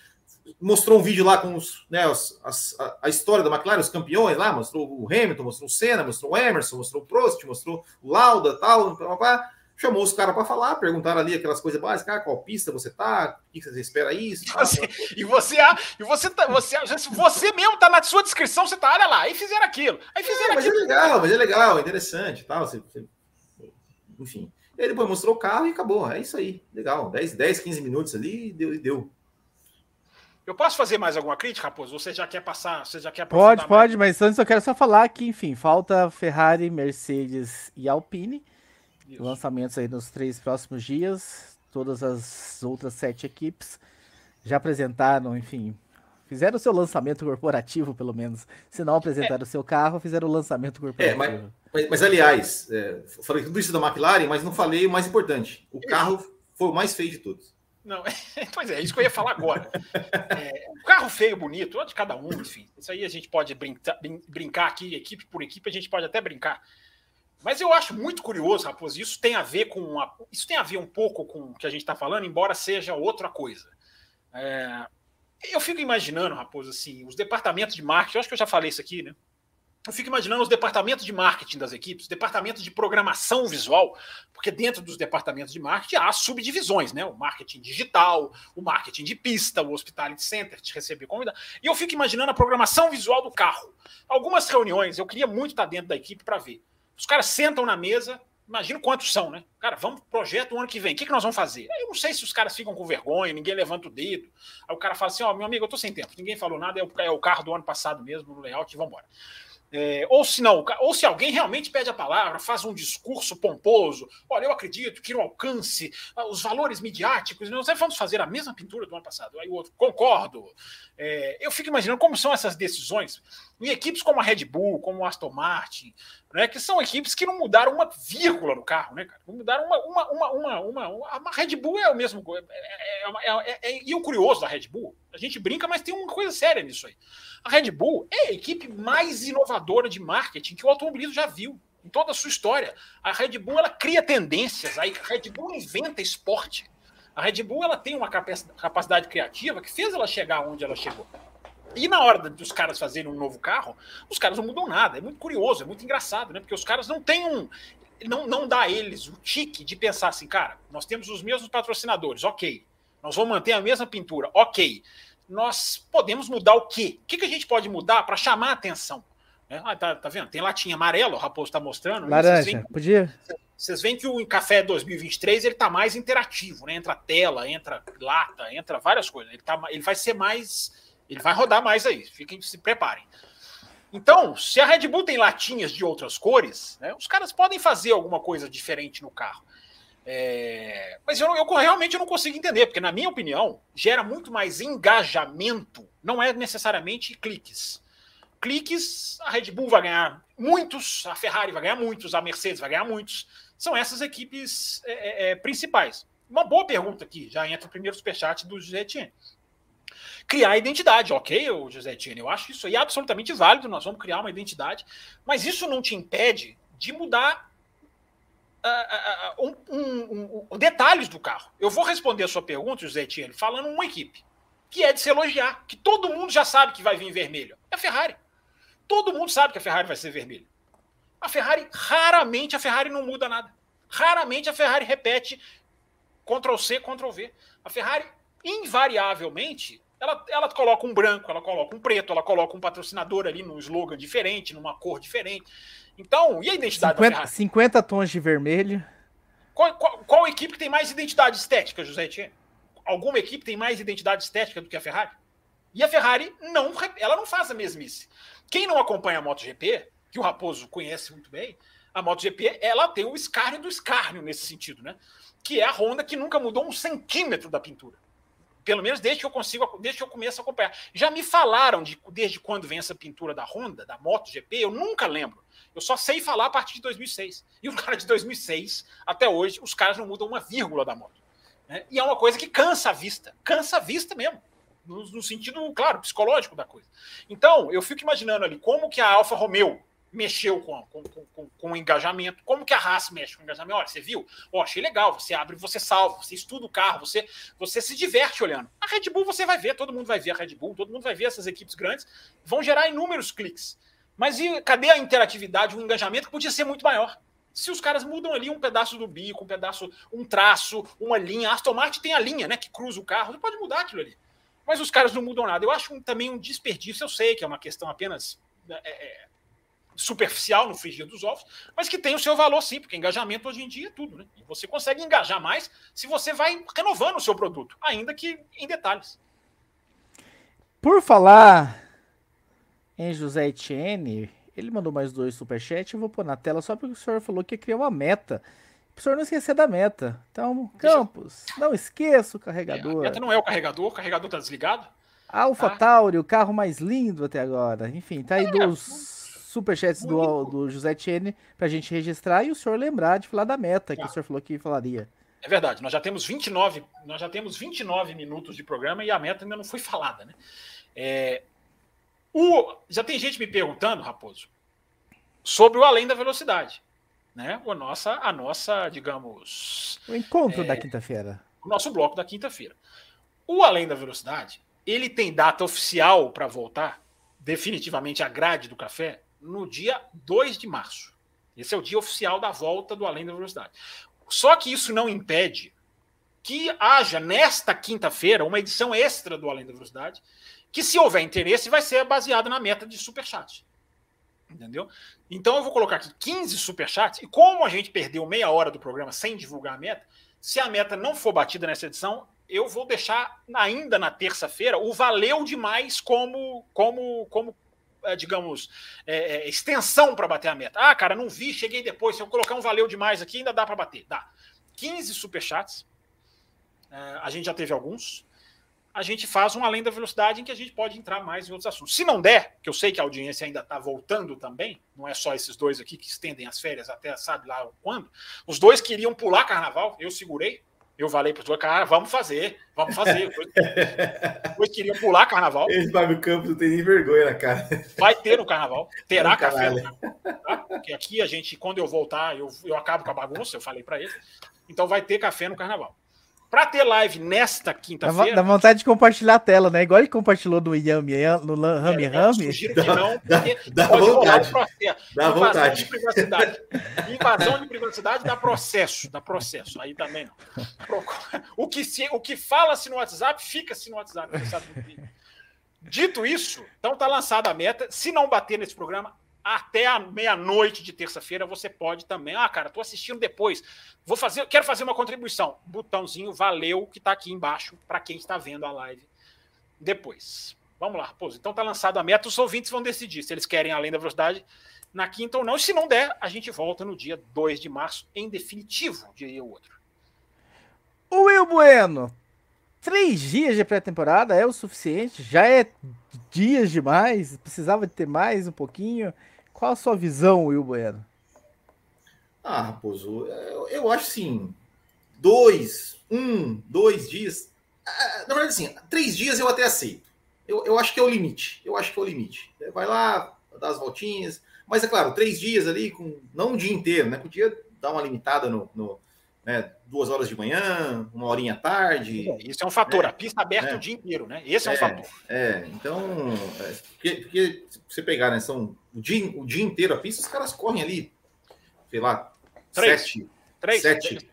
mostrou um vídeo lá com os, né, as, as, a, a, história da McLaren, os campeões lá, mostrou o Hamilton, mostrou o Senna, mostrou o Emerson, mostrou o Prost, mostrou o Lauda, tal, tal, tal chamou os caras para falar, perguntaram ali aquelas coisas básicas, ah, qual pista você tá, o que você espera isso.
E você, e você, e você, tá, você, você mesmo tá na sua descrição, você tá, olha lá, aí fizeram aquilo, aí fizeram
é, mas
aquilo.
é legal, mas é legal, é interessante, tal, você, você, enfim. E aí depois mostrou o carro e acabou, é isso aí, legal, 10, 10 15 minutos ali, deu e deu.
Eu posso fazer mais alguma crítica, Raposo? Você já quer passar? Você já quer
Pode, pode, mais? mas antes eu quero só falar que, enfim, falta Ferrari, Mercedes e Alpine. Isso. Lançamentos aí nos três próximos dias. Todas as outras sete equipes já apresentaram, enfim, fizeram o seu lançamento corporativo, pelo menos. Se não apresentaram é. o seu carro, fizeram o lançamento corporativo. É,
mas, mas, mas aliás, é, falei tudo isso da McLaren, mas não falei o mais importante. O carro foi o mais feio de todos.
Não, pois é, isso que eu ia falar agora. É, carro feio, bonito, de cada um, enfim. Isso aí a gente pode brincar, brincar aqui, equipe por equipe, a gente pode até brincar. Mas eu acho muito curioso, Raposo, isso tem a ver com isso tem a ver um pouco com o que a gente está falando, embora seja outra coisa. É, eu fico imaginando, Raposo, assim, os departamentos de marketing, eu acho que eu já falei isso aqui, né? Eu fico imaginando os departamentos de marketing das equipes, departamentos de programação visual, porque dentro dos departamentos de marketing há subdivisões, né? O marketing digital, o marketing de pista, o hospitality center, te receber convidado. E eu fico imaginando a programação visual do carro. Algumas reuniões, eu queria muito estar dentro da equipe para ver. Os caras sentam na mesa, imagino quantos são, né? Cara, vamos pro projeto o ano que vem. O que, que nós vamos fazer? Eu não sei se os caras ficam com vergonha, ninguém levanta o dedo. Aí o cara fala assim: Ó, oh, meu amigo, eu tô sem tempo, ninguém falou nada, é o, é carro do ano passado mesmo, no layout, vamos embora. É, ou se não, ou se alguém realmente pede a palavra, faz um discurso pomposo, olha, eu acredito que no alcance, ah, os valores midiáticos, nós vamos fazer a mesma pintura do ano passado. Aí o outro, concordo. É, eu fico imaginando como são essas decisões em equipes como a Red Bull, como a Aston Martin, né, que são equipes que não mudaram uma vírgula no carro, né, cara? Não mudaram uma, uma, uma, uma, uma, Red Bull é o mesmo. É, é, é, é, e o curioso da Red Bull, a gente brinca, mas tem uma coisa séria nisso aí. A Red Bull é a equipe mais inovadora de marketing que o automobilismo já viu em toda a sua história. A Red Bull ela cria tendências, a Red Bull inventa esporte. A Red Bull ela tem uma capacidade criativa que fez ela chegar onde ela chegou. E na hora dos caras fazerem um novo carro, os caras não mudam nada. É muito curioso, é muito engraçado, né? Porque os caras não têm um. Não, não dá a eles o tique de pensar assim, cara, nós temos os mesmos patrocinadores, ok. Nós vamos manter a mesma pintura, ok. Nós podemos mudar o quê? O que, que a gente pode mudar para chamar a atenção? É, ah, tá, tá, vendo? Tem latinha amarela, o Raposo está mostrando.
Laranja, veem, podia?
Vocês veem que o Café 2023 ele tá mais interativo, né? Entra tela, entra lata, entra várias coisas. Ele, tá, ele vai ser mais ele vai rodar mais aí, fiquem, se preparem. Então, se a Red Bull tem latinhas de outras cores, né, os caras podem fazer alguma coisa diferente no carro. É... Mas eu, eu, realmente não consigo entender, porque, na minha opinião, gera muito mais engajamento, não é necessariamente cliques. Cliques, a Red Bull vai ganhar muitos, a Ferrari vai ganhar muitos, a Mercedes vai ganhar muitos. São essas equipes é, é, é principais. Uma boa pergunta aqui, já entra o primeiro superchat do José criar identidade, ok, José Tino? Eu acho isso aí absolutamente válido, nós vamos criar uma identidade, mas isso não te impede de mudar uh, uh, um, um, um, detalhes do carro. Eu vou responder a sua pergunta, José Tino, falando uma equipe, que é de se elogiar, que todo mundo já sabe que vai vir vermelho. É a Ferrari. Todo mundo sabe que a Ferrari vai ser vermelha. A Ferrari, raramente a Ferrari não muda nada. Raramente a Ferrari repete Ctrl C, Ctrl V. A Ferrari, invariavelmente, ela, ela coloca um branco, ela coloca um preto, ela coloca um patrocinador ali num slogan diferente, numa cor diferente. Então, e a identidade
50, da Ferrari? 50 tons de vermelho.
Qual, qual, qual, equipe tem mais identidade estética, José Etienne? Alguma equipe tem mais identidade estética do que a Ferrari? E a Ferrari não, ela não faz a mesmice. Quem não acompanha a MotoGP, que o Raposo conhece muito bem, a MotoGP ela tem o escárnio do escárnio nesse sentido, né? Que é a Honda que nunca mudou um centímetro da pintura pelo menos desde que eu consigo, desde que eu começo a acompanhar. Já me falaram de desde quando vem essa pintura da Honda, da MotoGP, eu nunca lembro. Eu só sei falar a partir de 2006. E o cara de 2006 até hoje, os caras não mudam uma vírgula da moto. Né? E é uma coisa que cansa a vista, cansa a vista mesmo. No, no sentido, claro, psicológico da coisa. Então, eu fico imaginando ali como que a Alfa Romeo mexeu com, com, com, com, o engajamento. Como que a raça mexe com engajamento? Olha, você viu? Oh, achei legal. Você abre, você salva, você estuda o carro, você, você se diverte olhando. A Red Bull você vai ver, todo mundo vai ver a Red Bull, todo mundo vai ver essas equipes grandes, vão gerar inúmeros cliques. Mas e cadê a interatividade, o engajamento que podia ser muito maior? Se os caras mudam ali um pedaço do bico, um pedaço, um traço, uma linha, a Aston Martin tem a linha, né, que cruza o carro, você pode mudar aquilo ali. Mas os caras não mudam nada. Eu acho um, também um desperdício, eu sei que é uma questão apenas é, é, superficial no frigir dos ovos, mas que tem o seu valor sim, porque engajamento hoje em dia é tudo, né? E você consegue engajar mais se você vai renovando o seu produto, ainda que em detalhes.
Por falar em José Etienne, ele mandou mais dois superchats, eu vou pôr na tela só porque o senhor falou que ia criar uma meta. O senhor não esquecer da meta. Então, Campos, não esqueça o carregador. É, a
meta não é o carregador, o carregador tá desligado.
Alpha ah. Tauri, o carro mais lindo até agora. Enfim, tá aí é, dos superchats do, do José Tiene pra gente registrar e o senhor lembrar de falar da meta que o senhor falou que falaria.
É verdade, nós já temos 29, nós já temos 29 minutos de programa e a meta ainda não foi falada, né? É, o, já tem gente me perguntando, Raposo, sobre o além da velocidade, né? A nossa, a nossa, digamos,
o encontro é, da quinta-feira.
O nosso bloco da quinta-feira. O além da velocidade, ele tem data oficial para voltar, definitivamente a grade do café no dia 2 de março. Esse é o dia oficial da volta do Além da Velocidade. Só que isso não impede que haja nesta quinta-feira uma edição extra do Além da Velocidade, que se houver interesse vai ser baseada na meta de superchat. Entendeu? Então eu vou colocar aqui 15 superchats, e como a gente perdeu meia hora do programa sem divulgar a meta, se a meta não for batida nessa edição, eu vou deixar ainda na terça-feira o valeu demais como, como, como digamos, é, extensão para bater a meta. Ah, cara, não vi, cheguei depois. Se eu colocar um valeu demais aqui, ainda dá para bater. Dá. 15 superchats. A gente já teve alguns. A gente faz um além da velocidade em que a gente pode entrar mais em outros assuntos. Se não der, que eu sei que a audiência ainda está voltando também, não é só esses dois aqui que estendem as férias até sabe lá quando. Os dois queriam pular carnaval, eu segurei, eu falei para os cara, vamos fazer, vamos fazer. Depois queriam pular carnaval.
Esse Fábio Campos não tem nem vergonha na cara.
Vai ter no carnaval, terá café. Tá? Porque aqui a gente, quando eu voltar, eu, eu acabo com a bagunça, eu falei para ele. Então vai ter café no carnaval. Para ter live nesta quinta-feira.
Dá vontade de compartilhar a tela, né? Igual ele compartilhou no Yami, no Rami
é,
Rami.
Sugiro que não,
dá, dá vontade.
Dá Invasão vontade. de privacidade. Invasão de privacidade dá processo. Dá processo. Aí também não. O que, se, o que fala-se no WhatsApp, fica-se no WhatsApp. Dito isso, então tá lançada a meta. Se não bater nesse programa, até a meia-noite de terça-feira você pode também. Ah, cara, tô assistindo depois. Vou fazer, quero fazer uma contribuição. Botãozinho valeu que está aqui embaixo para quem está vendo a live depois. Vamos lá, Raposo. Então tá lançado a meta, os ouvintes vão decidir se eles querem além da velocidade na quinta ou não. E se não der, a gente volta no dia 2 de março, em definitivo, diria o outro.
O Will Bueno, três dias de pré-temporada é o suficiente? Já é dias demais? Precisava de ter mais um pouquinho? Qual a sua visão, Will Bueno?
Ah, Raposo, eu, eu acho sim. Dois, um, dois dias. Ah, na verdade, assim, três dias eu até aceito. Eu, eu acho que é o limite. Eu acho que é o limite. Vai lá, dá as voltinhas. Mas é claro, três dias ali, com não o dia inteiro, né? Podia dar uma limitada no, no né, duas horas de manhã, uma horinha à tarde.
É, isso é um fator, é, a pista aberta é, o dia inteiro, né? Esse é, um é, fator.
É, então, é, porque, porque se você pegar, né, são o dia, o dia inteiro a pista, os caras correm ali, sei lá, três, sete, três, sete. Três.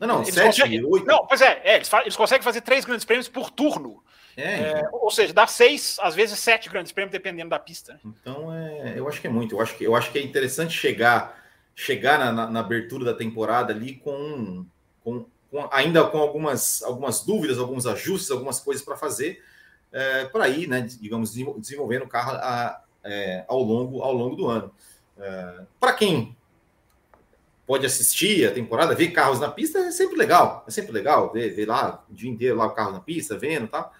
Não, não, eles sete, conseguem, oito.
Não, pois é, é eles, eles, conseguem fazer três grandes prêmios por turno. É, então. ou seja, dá seis, às vezes sete grandes prêmios, dependendo da pista.
Então, é, eu acho que é muito. Eu acho que, eu acho que é interessante chegar chegar na, na, na abertura da temporada ali com, com, com, ainda com algumas, algumas dúvidas, alguns ajustes, algumas coisas para fazer, é, para ir, né, digamos, desenvolvendo o carro a, é, ao, longo, ao longo do ano. É, para quem pode assistir a temporada, ver carros na pista, é sempre legal, é sempre legal ver, ver lá o dia inteiro lá o carro na pista, vendo tal.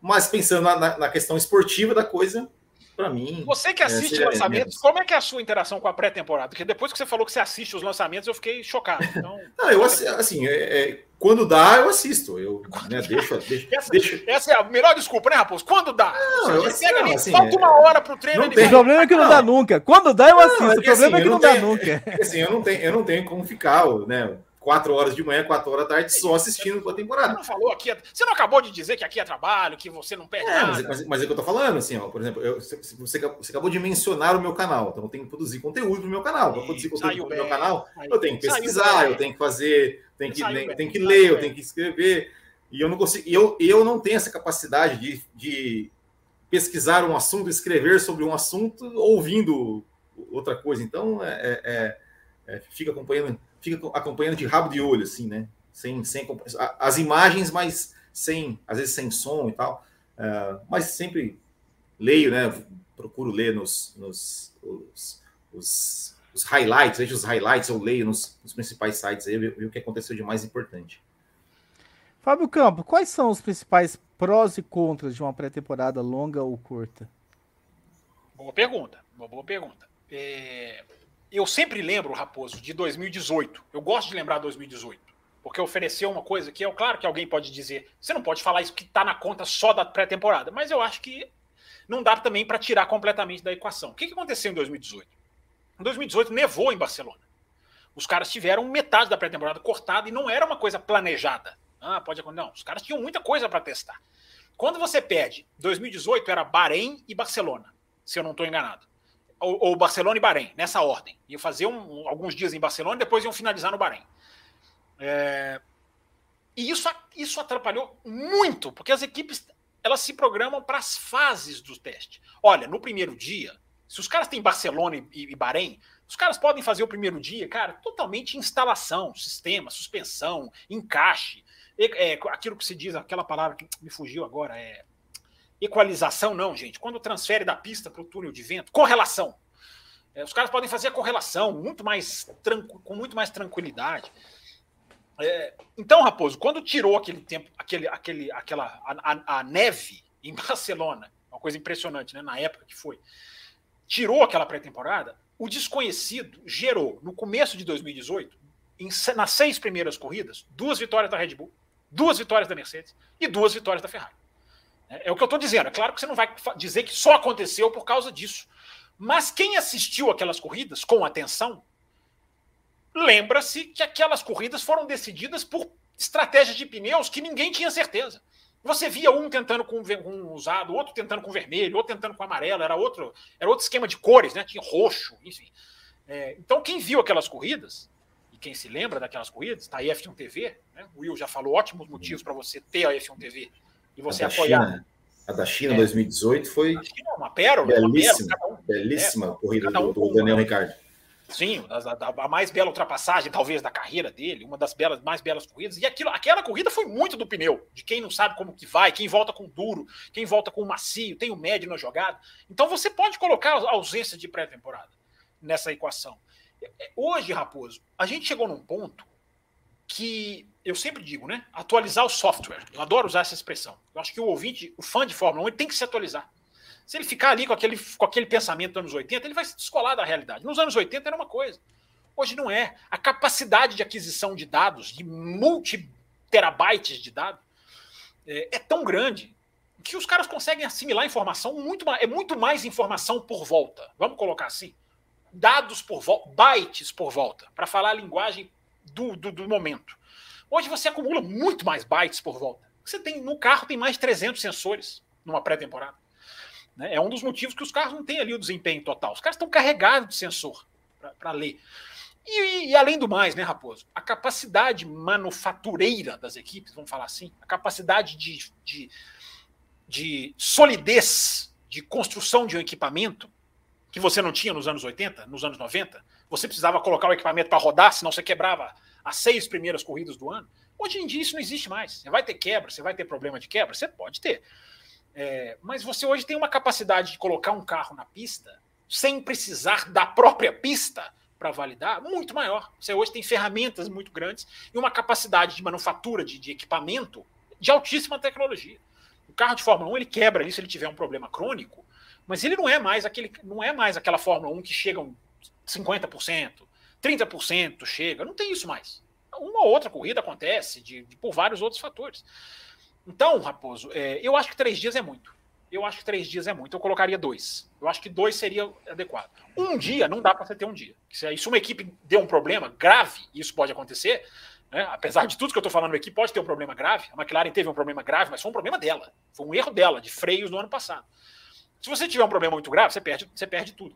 Mas pensando na, na questão esportiva da coisa, para mim.
Você que é, assiste é, lançamentos, como é que é a sua interação com a pré-temporada? Porque depois que você falou que você assiste os lançamentos, eu fiquei chocado. Então,
não, eu assim, é, é, quando dá, eu assisto. Eu né, deixo, deixo,
essa,
deixo,
essa, é a melhor desculpa, né, Raposo? Quando dá? Não, eu, pega não, ali, assim, falta uma hora pro treino.
Não tem, o problema é que não, não, dá nunca. Quando dá, eu assisto. o problema assim, é que não, dá nunca.
Assim, eu não tenho, eu não tenho como ficar, né? Quatro horas de manhã, quatro horas da tarde, só assistindo a temporada.
Você não falou aqui, é- você não acabou de dizer que aqui é trabalho, que você não perde é,
nada. Mas, mas, mas, é o que eu tô falando, assim, ó, por exemplo, eu, você, você acabou de mencionar o meu canal, então eu tenho que produzir conteúdo pro meu canal. Para produzir conteúdo pro meu canal, eu tenho que pesquisar, eu tenho que fazer, tenho que, tem, tenho que ler, eu tenho que escrever. E eu não consigo, eu, eu não tenho essa capacidade de, de pesquisar um assunto, escrever sobre um assunto, ouvindo outra coisa. Então, é, é, é fica acompanhando fica acompanhando de rabo de olho, assim, né? Sem, sem as imagens, mas sem, às vezes sem som e tal. Uh, mas sempre leio, né? Procuro ler nos, nos os, os, os highlights, vejo os highlights, eu leio nos, nos principais sites aí, ver o que aconteceu de mais importante.
Fábio Campo, quais são os principais prós e contras de uma pré-temporada longa ou curta?
Boa pergunta, uma boa pergunta. É, eu sempre lembro, Raposo, de 2018. Eu gosto de lembrar 2018. Porque ofereceu uma coisa que é claro que alguém pode dizer. Você não pode falar isso que está na conta só da pré-temporada, mas eu acho que não dá também para tirar completamente da equação. O que, que aconteceu em 2018? Em 2018 nevou em Barcelona. Os caras tiveram metade da pré-temporada cortada e não era uma coisa planejada. Ah, pode acontecer. Não, os caras tinham muita coisa para testar. Quando você pede, 2018 era Bahrein e Barcelona, se eu não estou enganado ou, ou Barcelona e Bahrein, nessa ordem. Iam fazer um, alguns dias em Barcelona, depois iam finalizar no Bahrein. É, e isso, isso atrapalhou muito, porque as equipes elas se programam para as fases do teste. Olha, no primeiro dia, se os caras têm Barcelona e, e Bahrein, os caras podem fazer o primeiro dia, cara, totalmente instalação, sistema, suspensão, encaixe. É, aquilo que se diz, aquela palavra que me fugiu agora, é equalização, não, gente. Quando transfere da pista para o túnel de vento, correlação. É, os caras podem fazer a correlação muito mais com muito mais tranquilidade. É, então, Raposo, quando tirou aquele tempo, aquele, aquele, aquela a, a, a, neve em Barcelona, uma coisa impressionante, né? Na época que foi, tirou aquela pré-temporada, o desconhecido gerou no começo de 2018, em, nas seis primeiras corridas, duas vitórias da Red Bull, duas vitórias da Mercedes e duas vitórias da Ferrari. É, é o que eu estou dizendo. É claro que você não vai dizer que só aconteceu por causa disso. Mas quem assistiu aquelas corridas com atenção lembra-se que aquelas corridas foram decididas por estratégias de pneus que ninguém tinha certeza. Você via um tentando com um usado, outro tentando com vermelho, outro tentando com amarelo, era outro, era outro esquema de cores, né? Tinha roxo, enfim. É, então, quem viu aquelas corridas, e quem se lembra daquelas corridas, tá aí a F1 TV, né? O Will já falou ótimos motivos para você ter a F1 TV e você
a
apoiar.
China, a da China é. 2018 foi. A
China, é uma pérola,
belíssima,
uma pérola,
um, belíssima é, corrida do, do Daniel Ricciardo.
Sim, a, a, mais bela ultrapassagem, talvez, da carreira dele, uma das belas, mais belas corridas. E aquilo, aquela corrida foi muito do pneu, de quem não sabe como que vai, quem volta com duro, quem volta com macio, tem o médio na jogada. Então você pode colocar a ausência de pré-temporada nessa equação. É, hoje, Raposo, a gente chegou num ponto que eu sempre digo, né? Atualizar o software. Eu adoro usar essa expressão. Eu acho que o ouvinte, o fã de Fórmula 1, ele tem que se atualizar. Se ele ficar ali com aquele, com aquele pensamento dos anos 80, ele vai se descolar da realidade. Nos anos 80 era uma coisa. Hoje não é. A capacidade de aquisição de dados, de multi-terabytes de dados, é, é, tão grande que os caras conseguem assimilar informação muito mais. É muito mais informação por volta. Vamos colocar assim. Dados por volta, bytes por volta, para falar a linguagem do, do, do momento. Hoje você acumula muito mais bytes por volta. Você tem no carro tem mais 300 sensores numa pré-temporada. Né? É um dos motivos que os carros não têm ali o desempenho total. Os caras estão carregados de sensor para ler. E, e, além do mais, né, Raposo, a capacidade manufatureira das equipes, vamos falar assim, a capacidade de, de, de solidez de construção de um equipamento que você não tinha nos anos 80, nos anos 90, você precisava colocar o equipamento para rodar, senão você quebrava as seis primeiras corridas do ano. Hoje em dia isso não existe mais. Você vai ter quebra, você vai ter problema de quebra, você pode ter. É, mas você hoje tem uma capacidade de colocar um carro na pista sem precisar da própria pista para validar muito maior. Você hoje tem ferramentas muito grandes e uma capacidade de manufatura de, de equipamento de altíssima tecnologia. O carro de Fórmula 1 ele quebra ali se ele tiver um problema crônico, mas ele não é mais aquele, não é mais aquela Fórmula 1 que chegam 50%, 30% chega, não tem isso mais. Uma outra corrida acontece de, de por vários outros fatores. Então, Raposo, é, eu acho que três dias é muito. Eu acho que três dias é muito. Eu colocaria dois. Eu acho que dois seria adequado. Um dia não dá para você ter um dia. Se, se uma equipe deu um problema grave, isso pode acontecer, né? apesar de tudo que eu estou falando, a equipe pode ter um problema grave. A McLaren teve um problema grave, mas foi um problema dela. Foi um erro dela, de freios no ano passado. Se você tiver um problema muito grave, você perde, você perde tudo.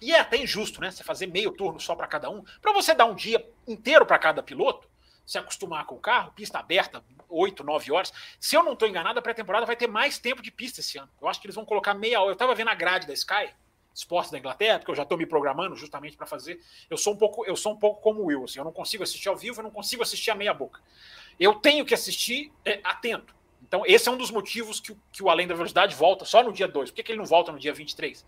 E é até injusto, né? Você fazer meio turno só para cada um, para você dar um dia inteiro para cada piloto, se acostumar com o carro, pista aberta, 8, 9 horas. Se eu não estou enganado, a pré-temporada vai ter mais tempo de pista esse ano. Eu acho que eles vão colocar meia hora. Eu estava vendo a grade da Sky, Esportes da Inglaterra, porque eu já estou me programando justamente para fazer. Eu sou um pouco, eu sou um pouco como o Will, assim, eu não consigo assistir ao vivo, eu não consigo assistir a meia boca. Eu tenho que assistir é, atento. Então, esse é um dos motivos que, que o Além da Velocidade volta só no dia 2. Por que, que ele não volta no dia 23?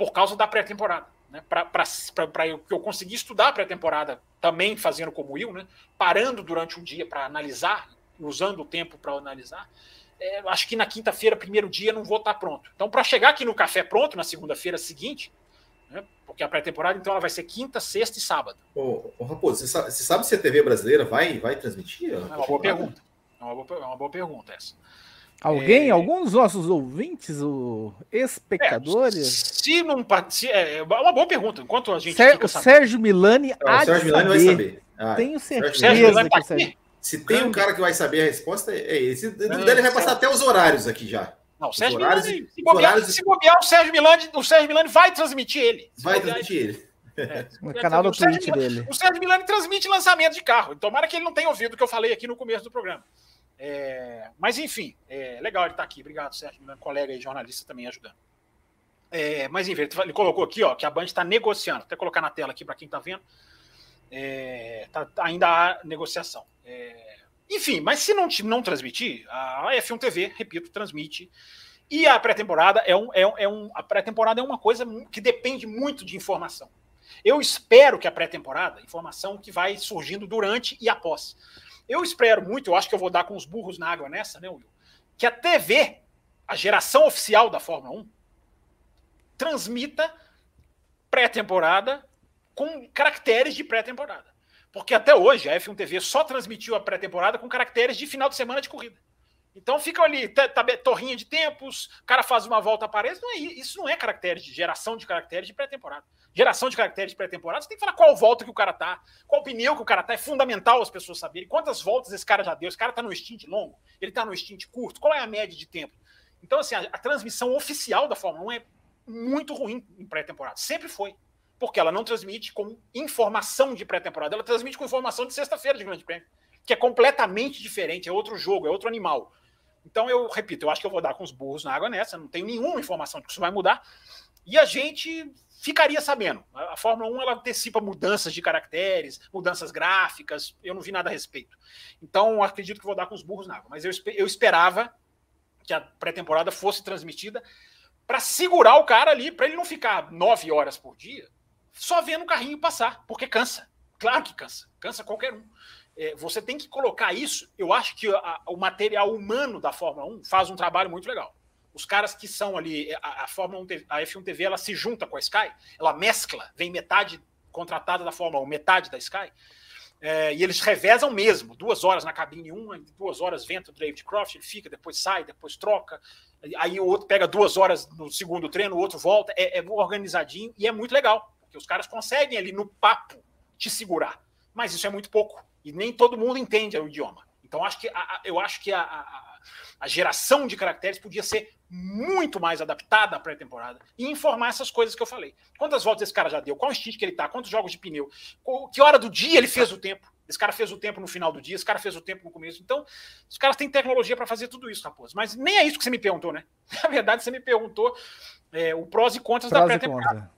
Por causa da pré-temporada né, para eu, eu conseguir estudar a pré-temporada também fazendo como eu, né, parando durante um dia para analisar, usando o tempo para analisar. É, acho que na quinta-feira, primeiro dia, não vou estar tá pronto. Então, para chegar aqui no café pronto na segunda-feira seguinte, né, porque a pré-temporada então ela vai ser quinta, sexta e sábado.
Ô, ô Raposo, você sabe, você sabe, se a TV brasileira vai, vai transmitir?
É uma boa pergunta. É uma boa, é uma boa pergunta essa.
Alguém, é... algum dos nossos ouvintes, o espectadores? É,
se não se, é, é uma boa pergunta. Enquanto a gente
o Sérgio Milani,
não, o Sérgio Milani vai saber.
Ah, Tenho certeza
Sérgio Milani tá Se tem um cara que vai saber a resposta, é esse. Não, ele vai passar até os horários aqui já.
Não, o Sérgio horários, Milani, se bobear, horários... se bobear, o Sérgio Milani, o Sérgio Milani vai transmitir ele.
Vai bobear, transmitir ele.
É, no canal do Twitch dele.
O Sérgio Milani transmite lançamento de carro. Tomara que ele não tenha ouvido o que eu falei aqui no começo do programa. É, mas enfim, é legal ele estar tá aqui. Obrigado, Sérgio Milani, colega e jornalista também ajudando. É, mas enfim, ele colocou aqui ó, que a Band está negociando. Vou até colocar na tela aqui para quem está vendo. É, tá, ainda há negociação. É, enfim, mas se não, não transmitir, a F1 TV, repito, transmite. E a pré-temporada é um, é, é um, a pré-temporada é uma coisa que depende muito de informação. Eu espero que a pré-temporada, informação que vai surgindo durante e após. Eu espero muito, eu acho que eu vou dar com os burros na água nessa, né, Will? Que a TV, a geração oficial da Fórmula 1, transmita pré-temporada com caracteres de pré-temporada. Porque até hoje a F1 TV só transmitiu a pré-temporada com caracteres de final de semana de corrida. Então fica ali, tá, tá, torrinha de tempos, o cara faz uma volta aparece. Não é, isso não é caractere de geração de caracteres de pré-temporada. Geração de caracteres de pré-temporada, você tem que falar qual volta que o cara tá, qual pneu que o cara tá. É fundamental as pessoas saberem quantas voltas esse cara já deu. Esse cara tá no stint longo, ele tá no stint curto, qual é a média de tempo. Então, assim, a, a transmissão oficial da Fórmula 1 é muito ruim em pré-temporada. Sempre foi porque ela não transmite com informação de pré-temporada, ela transmite com informação de sexta-feira de Grande Prêmio, que é completamente diferente, é outro jogo, é outro animal. Então eu repito, eu acho que eu vou dar com os burros na água nessa, não tenho nenhuma informação de que isso vai mudar, e a gente ficaria sabendo. A, Fórmula 1 ela antecipa mudanças de caracteres, mudanças gráficas, eu não vi nada a respeito. Então acredito que vou dar com os burros na água, mas eu, eu esperava que a pré-temporada fosse transmitida para segurar o cara ali, para ele não ficar nove horas por dia só vendo o carrinho passar, porque cansa. Claro que cansa, cansa qualquer um. É, você tem que colocar isso. Eu acho que a, o material humano da Fórmula 1 faz um trabalho muito legal. Os caras que são ali, a, a Fórmula 1, a F1 TV, ela se junta com a Sky, ela mescla, vem metade contratada da Fórmula 1, metade da Sky, é, e eles revezam mesmo, duas horas na cabine, uma, duas horas venta o David Croft, ele fica, depois sai, depois troca, aí o outro pega duas horas no segundo treino, o outro volta, é, é organizadinho e é muito legal porque os caras conseguem ali no papo te segurar. Mas isso é muito pouco. E nem todo mundo entende o idioma. Então, acho que a, eu acho que a, a, a, geração de caracteres podia ser muito mais adaptada à pré-temporada e informar essas coisas que eu falei. Quantas voltas esse cara já deu? Qual stint que ele tá? Quantos jogos de pneu? Que hora do dia ele fez o tempo? Esse cara fez o tempo no final do dia, esse cara fez o tempo no começo. Então, os caras têm tecnologia para fazer tudo isso, Raposo. Mas nem é isso que você me perguntou, né? Na verdade, você me perguntou é, o prós e contras prós da pré-temporada.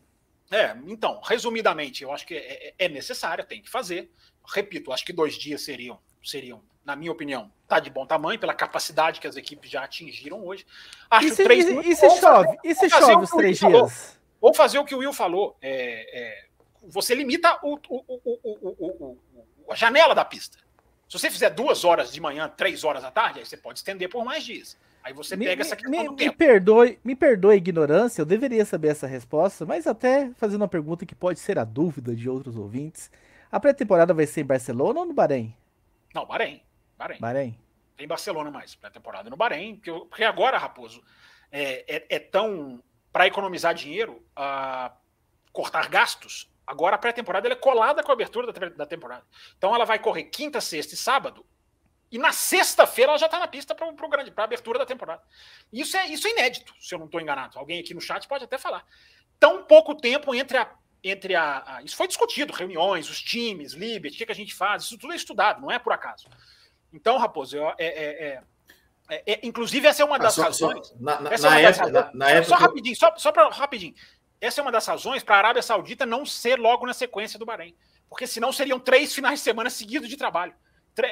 É, então, resumidamente, eu acho que é, é, é necessário, tem que fazer. Repito, acho que dois dias seriam, seriam, na minha opinião, tá de bom tamanho, pela capacidade que as equipes já atingiram hoje.
Acho e se, três e, e se chove? e se chove os três dias?
Falou, ou fazer o que o Will falou. É, é, você limita o, o, o, a janela da pista. Se você fizer duas horas de manhã, três horas à tarde, aí você pode estender por mais dias. Aí você pega
me,
essa questão
me,
do tempo.
Me perdoe, me perdoe a ignorância, eu deveria saber essa resposta, mas até fazendo uma pergunta que pode ser a dúvida de outros ouvintes. A pré-temporada vai ser em Barcelona ou no Bahrein?
Não, Bahrein.
Bahrein. Bahrein.
Tem Barcelona mais, pré-temporada no Bahrein, porque, agora, Raposo, é, é, é tão. Para economizar dinheiro, cortar gastos, agora a pré-temporada é colada com a abertura da, da temporada. Então ela vai correr quinta, sexta e sábado e na sexta-feira ela já está na pista para a abertura da temporada. Isso é, isso é inédito, se eu não estou enganado. Alguém aqui no chat pode até falar. Tão pouco tempo entre a. Entre a, a isso foi discutido, reuniões, os times, Liberty, o que, que, a gente faz, isso tudo é estudado, não é por acaso. Então, Raposo, eu, é, é, é, é inclusive essa é uma das razões. na, época, Só rapidinho, só, só para rapidinho. Essa é uma das razões para a Arábia Saudita não ser logo na sequência do Bahrein. Porque senão seriam três finais de semana seguidos de trabalho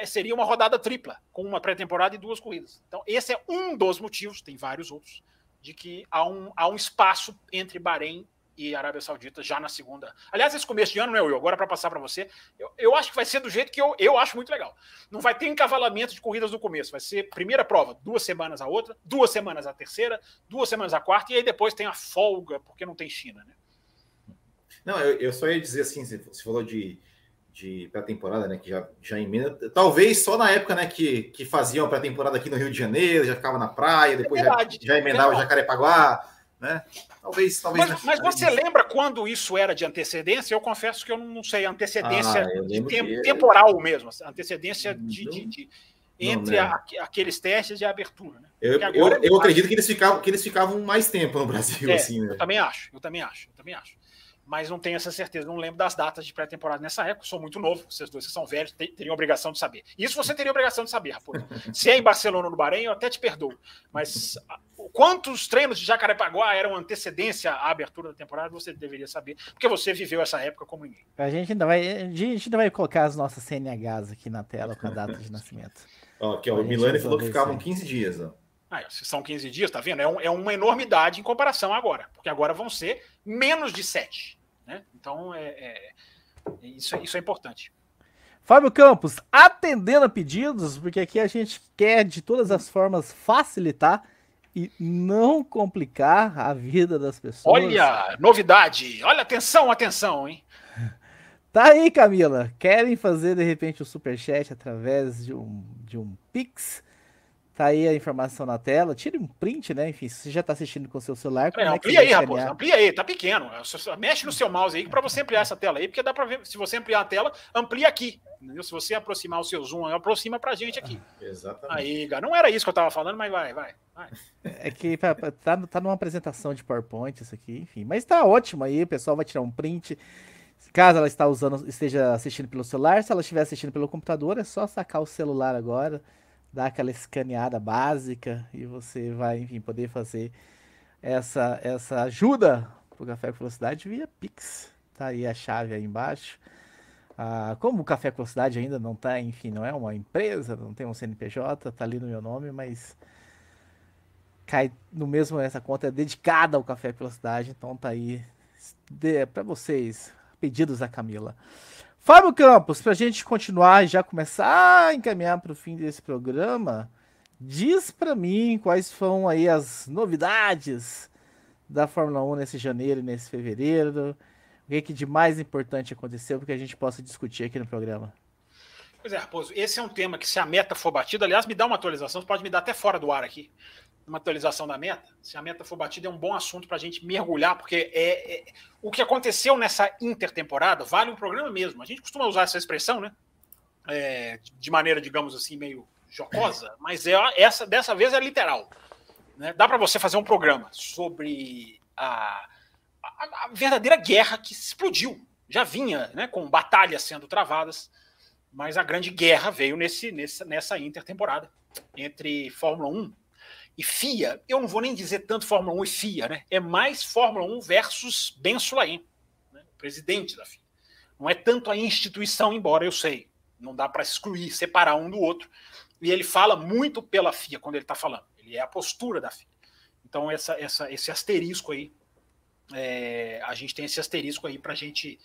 seria uma rodada tripla, com uma pré-temporada e duas corridas. Então, esse é um dos motivos, tem vários outros, de que há um, há um espaço entre Bahrein e Arábia Saudita já na segunda. Aliás, esse começo de ano, né, Will? Agora, para passar para você, eu, eu acho que vai ser do jeito que eu, eu acho muito legal. Não vai ter encavalamento de corridas no começo. Vai ser primeira prova, duas semanas a outra, duas semanas a terceira, duas semanas a quarta, e aí depois tem a folga, porque não tem China, né?
Não, eu, eu só ia dizer assim, você falou de de pré-temporada, né? Que já, já emenda. Talvez só na época, né, que, que faziam a pré-temporada aqui no Rio de Janeiro, já ficava na praia, depois é verdade, já, já emendava é Jacarepaguá, né? Talvez, talvez.
Mas, mas você lembra quando isso era de antecedência? Eu confesso que eu não sei, antecedência ah, de tempo, temporal mesmo, antecedência de, de, de, entre não, a, aqueles testes e a abertura. Né?
Eu, eu, eu acredito que eles, ficavam, que eles ficavam mais tempo no Brasil,
é,
assim, né?
Eu também acho, eu também acho, eu também acho mas não tenho essa certeza. Não lembro das datas de pré-temporada nessa época. Sou muito novo, vocês dois que são velhos teriam obrigação de saber. Isso você teria obrigação de saber, Raposo. Se é em Barcelona ou no Bahrein, eu até te perdoo. Mas quantos treinos de Jacarepaguá eram antecedência à abertura da temporada, você deveria saber, porque você viveu essa época como ninguém.
A gente ainda vai, a gente ainda vai colocar as nossas CNHs aqui na tela com a data de nascimento.
Ó, aqui, ó, o Milani falou que ficavam 15 dias. Ó.
Ah, se são 15 dias, tá vendo? É, um, é, uma enormidade em comparação agora, porque agora vão ser menos de 7. Né? Então, é, é, isso, isso é importante.
Fábio Campos, atendendo a pedidos, porque aqui a gente quer de todas as formas facilitar e não complicar a vida das pessoas.
Olha, novidade! Olha, atenção, atenção, hein?
Tá aí, Camila. Querem fazer de repente o superchat através de um, de um Pix? Tá aí a informação na tela. Tire um print, né? Enfim, se você já está assistindo com o seu celular.
É, amplia é aí, Raposo. Amplia aí, tá pequeno. Mexe no seu mouse aí para você ampliar essa tela aí, porque dá para ver. Se você ampliar a tela, amplia aqui. Entendeu? Se você aproximar o seu zoom, aproxima pra gente aqui.
Exatamente.
Aí, cara, não era isso que eu tava falando, mas vai, vai. vai.
É que tá, tá numa apresentação de PowerPoint isso aqui, enfim. Mas tá ótimo aí, o pessoal vai tirar um print. Caso ela está usando, esteja assistindo pelo celular, se ela estiver assistindo pelo computador, é só sacar o celular agora dar aquela escaneada básica e você vai, enfim, poder fazer essa, essa ajuda para o Café com Velocidade via Pix. Tá aí a chave aí embaixo. Ah, como o Café com Velocidade ainda não tá, enfim, não é uma empresa, não tem um CNPJ, tá ali no meu nome, mas cai no mesmo, essa conta é dedicada ao Café com Velocidade, então tá aí para vocês, pedidos da Camila. Fábio Campos, para a gente continuar e já começar a encaminhar para o fim desse programa, diz para mim quais foram aí as novidades da Fórmula 1 nesse janeiro e nesse fevereiro, o que, que de mais importante aconteceu para que a gente possa discutir aqui no programa.
Pois é, Raposo, esse é um tema que se a meta for batida, aliás, me dá uma atualização, pode me dar até fora do ar aqui uma atualização da meta, se a meta for batida, é um bom assunto para a gente mergulhar, porque é, é, o que aconteceu nessa intertemporada vale um programa mesmo. A gente costuma usar essa expressão, né? É, de maneira, digamos assim, meio jocosa, mas é, essa dessa vez é literal. Né? Dá para você fazer um programa sobre a, a, a, verdadeira guerra que explodiu. Já vinha né, com batalhas sendo travadas, mas a grande guerra veio nesse, nessa, nessa intertemporada entre Fórmula 1 e FIA, eu não vou nem dizer tanto Fórmula 1 e FIA, né? É mais Fórmula 1 versus Ben Sulaim, né? presidente da FIA. Não é tanto a instituição, embora eu sei, não dá para excluir, separar um do outro. E ele fala muito pela FIA quando ele está falando. Ele é a postura da FIA. Então, essa, essa, esse asterisco aí, é, a gente tem esse asterisco aí para gente,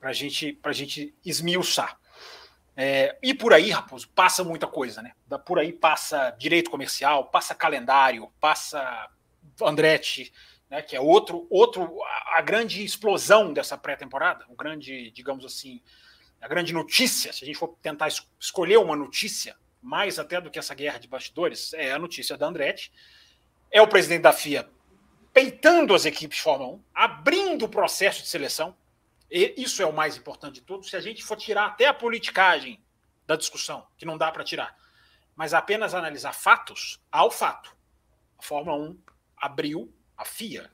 a gente, a gente esmiuçar. É, e por aí, Raposo, passa muita coisa, né? Por aí passa direito comercial, passa calendário, passa Andretti, né? Que é outro, outro a, a grande explosão dessa pré-temporada, o grande, digamos assim, a grande notícia. Se a gente for tentar es escolher uma notícia, mais até do que essa guerra de bastidores, é a notícia da Andretti. É o presidente da FIA peitando as equipes Fórmula 1, abrindo o processo de seleção, isso é o mais importante de tudo. Se a gente for tirar até a politicagem da discussão, que não dá para tirar, mas apenas analisar fatos, há o fato. A Fórmula 1 abriu a FIA.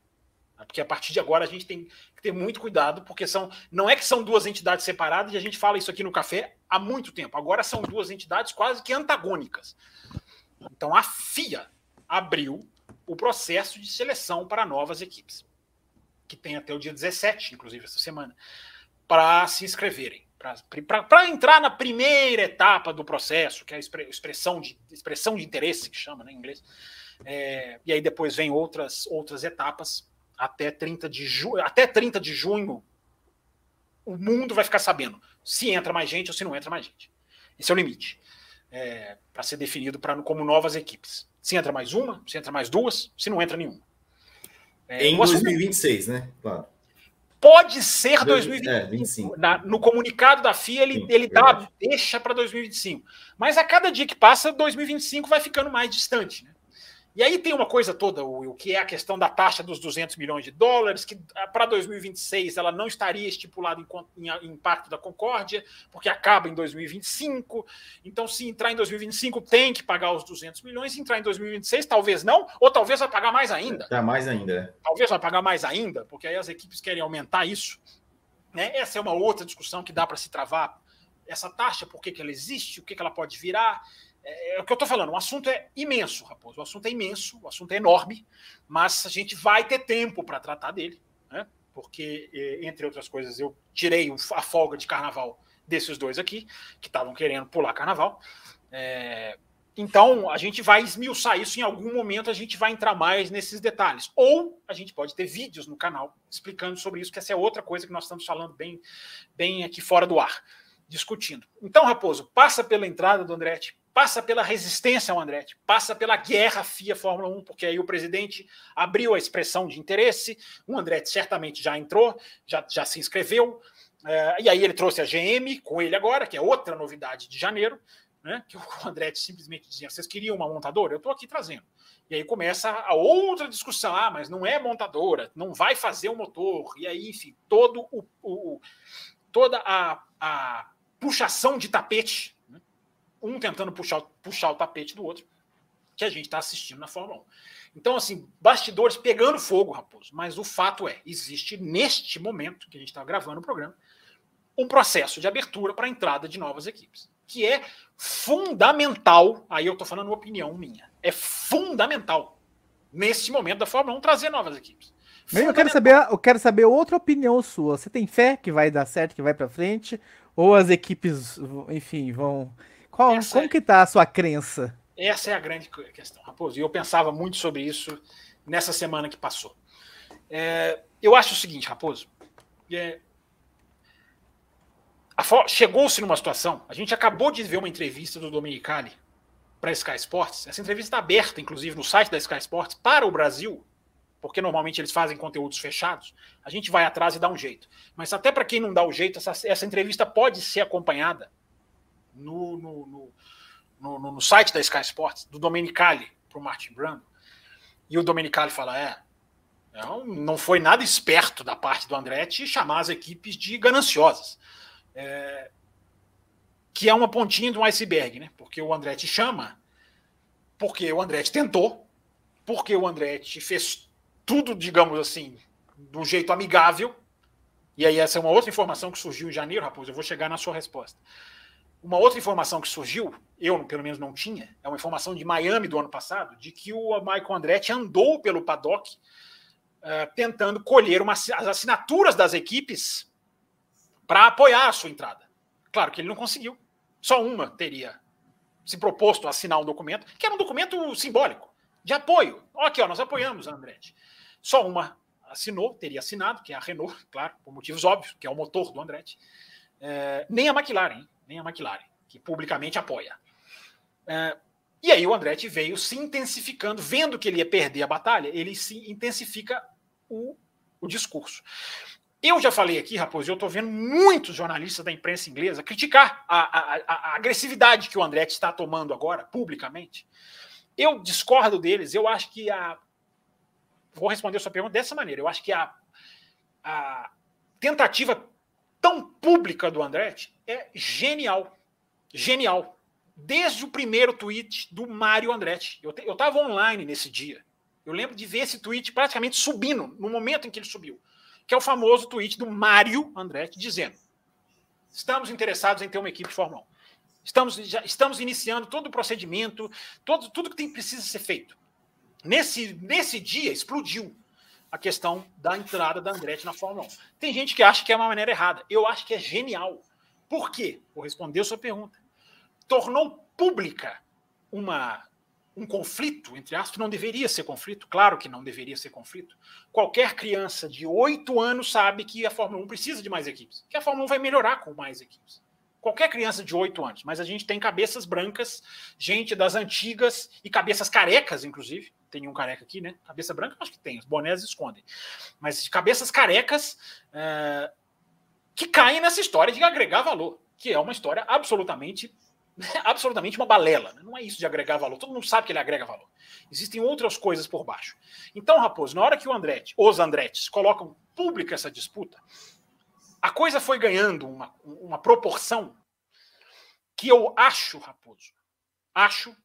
Né? Porque a partir de agora a gente tem que ter muito cuidado, porque são não é que são duas entidades separadas, e a gente fala isso aqui no café há muito tempo. Agora são duas entidades quase que antagônicas. Então a FIA abriu o processo de seleção para novas equipes que tem até o dia 17, inclusive, essa semana, para se inscreverem. Para entrar na primeira etapa do processo, que é a expressão de, expressão de interesse, que chama né, em inglês. É, e aí depois vem outras, outras etapas até 30 de junho. Até 30 de junho, o mundo vai ficar sabendo se entra mais gente ou se não entra mais gente. Esse é o limite. É, para ser definido pra, como novas equipes. Se entra mais uma, se entra mais duas, se não entra nenhuma.
É, em 2026, né? Claro.
Pode ser 2025. É, Na, no comunicado da FIA, ele, Sim, ele dá, deixa para 2025. Mas a cada dia que passa, 2025 vai ficando mais distante. Né? E aí tem uma coisa toda, o que é a questão da taxa dos 200 milhões de dólares, que ah, para 2026 ela não estaria estipulada em, em, impacto da Concórdia, porque acaba em 2025. Então, se entrar em 2025, tem que pagar os 200 milhões. Se entrar em 2026, talvez não, ou talvez vai pagar mais ainda.
Tá mais ainda. É.
Talvez vai pagar mais ainda, porque aí as equipes querem aumentar isso. Né? Essa é uma outra discussão que dá para se travar. Essa taxa, por que, que ela existe, o que, que ela pode virar é, é o que eu estou falando, o assunto é imenso, Raposo. O assunto é imenso, o assunto é enorme, mas a gente vai ter tempo para tratar dele, né? porque, é, entre outras coisas, eu tirei a folga de carnaval desses dois aqui, que estavam querendo pular carnaval. É, então, a gente vai esmiuçar isso em algum momento, a gente vai entrar mais nesses detalhes. Ou a gente pode ter vídeos no canal explicando sobre isso, que essa é outra coisa que nós estamos falando bem, bem aqui fora do ar, discutindo. Então, Raposo, passa pela entrada do Andretti, passa pela resistência ao Andretti, passa pela guerra FIA Fórmula 1, porque aí o presidente abriu a expressão de interesse, o Andretti certamente já entrou, já, já se inscreveu, é, e aí ele trouxe a GM com ele agora, que é outra novidade de janeiro, né, que o Andretti simplesmente dizia, vocês queriam uma montadora? Eu estou aqui trazendo. E aí começa a outra discussão, ah, mas não é montadora, não vai fazer o motor, e aí, enfim, todo o, o toda a, a puxação de tapete um tentando puxar, puxar o tapete do outro, que a gente está assistindo na Fórmula 1. Então, assim, bastidores pegando fogo, Raposo. Mas o fato é, existe neste momento que a gente está gravando o programa, um processo de abertura para a entrada de novas equipes, que é fundamental. Aí eu estou falando opinião minha. É fundamental nesse momento da Fórmula 1 trazer novas equipes.
Eu quero saber, eu quero saber outra opinião sua. Você tem fé que vai dar certo, que vai para frente, ou as equipes, enfim, vão qual, como que tá a sua crença?
Essa é a grande questão, Raposo. E eu pensava muito sobre isso nessa semana que passou. É, eu acho o seguinte, Raposo. É, Chegou-se numa situação. A gente acabou de ver uma entrevista do Dominicali para a Sky Sports. Essa entrevista está aberta, inclusive, no site da Sky Sports para o Brasil, porque normalmente eles fazem conteúdos fechados. A gente vai atrás e dá um jeito. Mas até para quem não dá o jeito, essa, essa entrevista pode ser acompanhada no, no, no, no, site da Sky Sports, do Domenicali para o Martin Brando. E o Domenicali fala: é, não, não foi nada esperto da parte do Andretti chamar as equipes de gananciosas. É, que é uma pontinha um iceberg, né? Porque o Andretti chama, porque o Andretti tentou, porque o Andretti fez tudo, digamos assim, de um jeito amigável. E aí, essa é uma outra informação que surgiu em janeiro, Raposo. Eu vou chegar na sua resposta. Uma outra informação que surgiu, eu pelo menos não tinha, é uma informação de Miami do ano passado, de que o Michael Andretti andou pelo paddock uh, tentando colher uma, as assinaturas das equipes para apoiar a sua entrada. Claro que ele não conseguiu. Só uma teria se proposto a assinar um documento, que era um documento simbólico, de apoio. Aqui, ó, nós apoiamos a Andretti. Só uma assinou, teria assinado, que é a Renault, claro, por motivos óbvios, que é o motor do Andretti. É, nem a McLaren, nem a McLaren, que publicamente apoia. É, e aí o Andretti veio se intensificando, vendo que ele ia perder a batalha, ele se intensifica o, o discurso. Eu já falei aqui, Raposo, eu estou vendo muitos jornalistas da imprensa inglesa criticar a, a, a, agressividade que o Andretti está tomando agora, publicamente. Eu discordo deles, eu acho que a. Vou responder a sua pergunta dessa maneira. Eu acho que a, a tentativa tão pública do Andretti é genial. Genial. Desde o primeiro tweet do Mário Andretti. Eu estava online nesse dia. Eu lembro de ver esse tweet praticamente subindo, no momento em que ele subiu. Que é o famoso tweet do Mário Andretti dizendo: Estamos interessados em ter uma equipe de Fórmula 1. Estamos, já, estamos iniciando todo o procedimento, todo, tudo que tem, precisa ser feito. Nesse, nesse dia, explodiu a questão da entrada da Andretti na Fórmula 1. Tem gente que acha que é uma maneira errada. Eu acho que é genial. Por quê? Vou responder a sua pergunta. Tornou pública uma, um conflito, entre aspas, não deveria ser conflito, claro que não deveria ser conflito. Qualquer criança de 8 anos sabe que a Fórmula 1 precisa de mais equipes, que a Fórmula 1 vai melhorar com mais equipes. Qualquer criança de 8 anos, mas a gente tem cabeças brancas, gente das antigas e cabeças carecas, inclusive, tem um careca aqui, né? Cabeça branca, acho que tem, os bonés escondem. Mas cabeças carecas é, que caem nessa história de agregar valor, que é uma história absolutamente absolutamente uma balela. Né? Não é isso de agregar valor. Todo mundo sabe que ele agrega valor. Existem outras coisas por baixo. Então, Raposo, na hora que o Andretti, os Andrettis, colocam pública essa disputa, a coisa foi ganhando uma, uma proporção que eu acho, Raposo, acho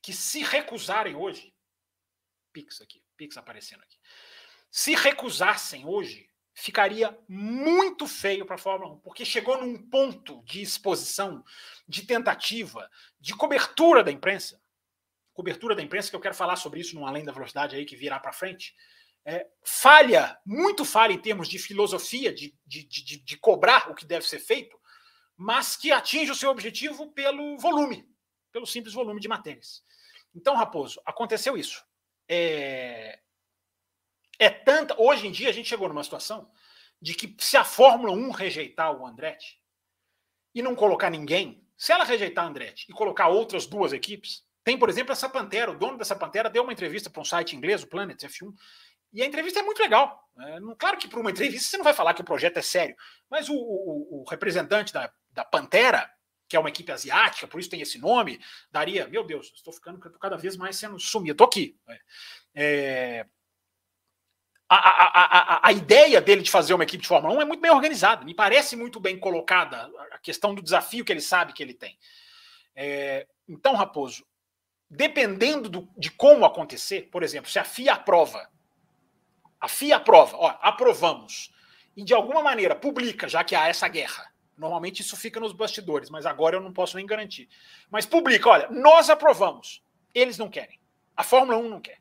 que se recusarem hoje, Pix aqui, Pix aparecendo aqui, se recusassem hoje, ficaria muito feio para a Fórmula 1, porque chegou num ponto de exposição, de tentativa, de cobertura da imprensa, cobertura da imprensa, que eu quero falar sobre isso no Além da Velocidade aí, que virá para frente, é, falha, muito falha em termos de filosofia, de, de, de, de cobrar o que deve ser feito, mas que atinge o seu objetivo pelo volume, pelo simples volume de matérias. Então, Raposo, aconteceu isso. É, é tanta. Hoje em dia a gente chegou numa situação de que se a Fórmula 1 rejeitar o Andretti e não colocar ninguém, se ela rejeitar o Andretti e colocar outras duas equipes, tem, por exemplo, essa Pantera, o dono dessa Pantera deu uma entrevista para um site inglês, o Planet F1, e a entrevista é muito legal. É, claro que para uma entrevista você não vai falar que o projeto é sério, mas o, o, o representante da, da Pantera, que é uma equipe asiática, por isso tem esse nome, daria, meu Deus, estou ficando cada vez mais sendo sumido, estou aqui. É, é a, a, a, a, ideia dele de fazer uma equipe de Fórmula 1 é muito bem organizada, me parece muito bem colocada a questão do desafio que ele sabe que ele tem. É, então, Raposo, dependendo do, de como acontecer, por exemplo, se a FIA aprova, a FIA aprova, ó, aprovamos, e de alguma maneira publica, já que há essa guerra, normalmente isso fica nos bastidores, mas agora eu não posso nem garantir, mas publica, olha, nós aprovamos, eles não querem, a Fórmula 1 não quer,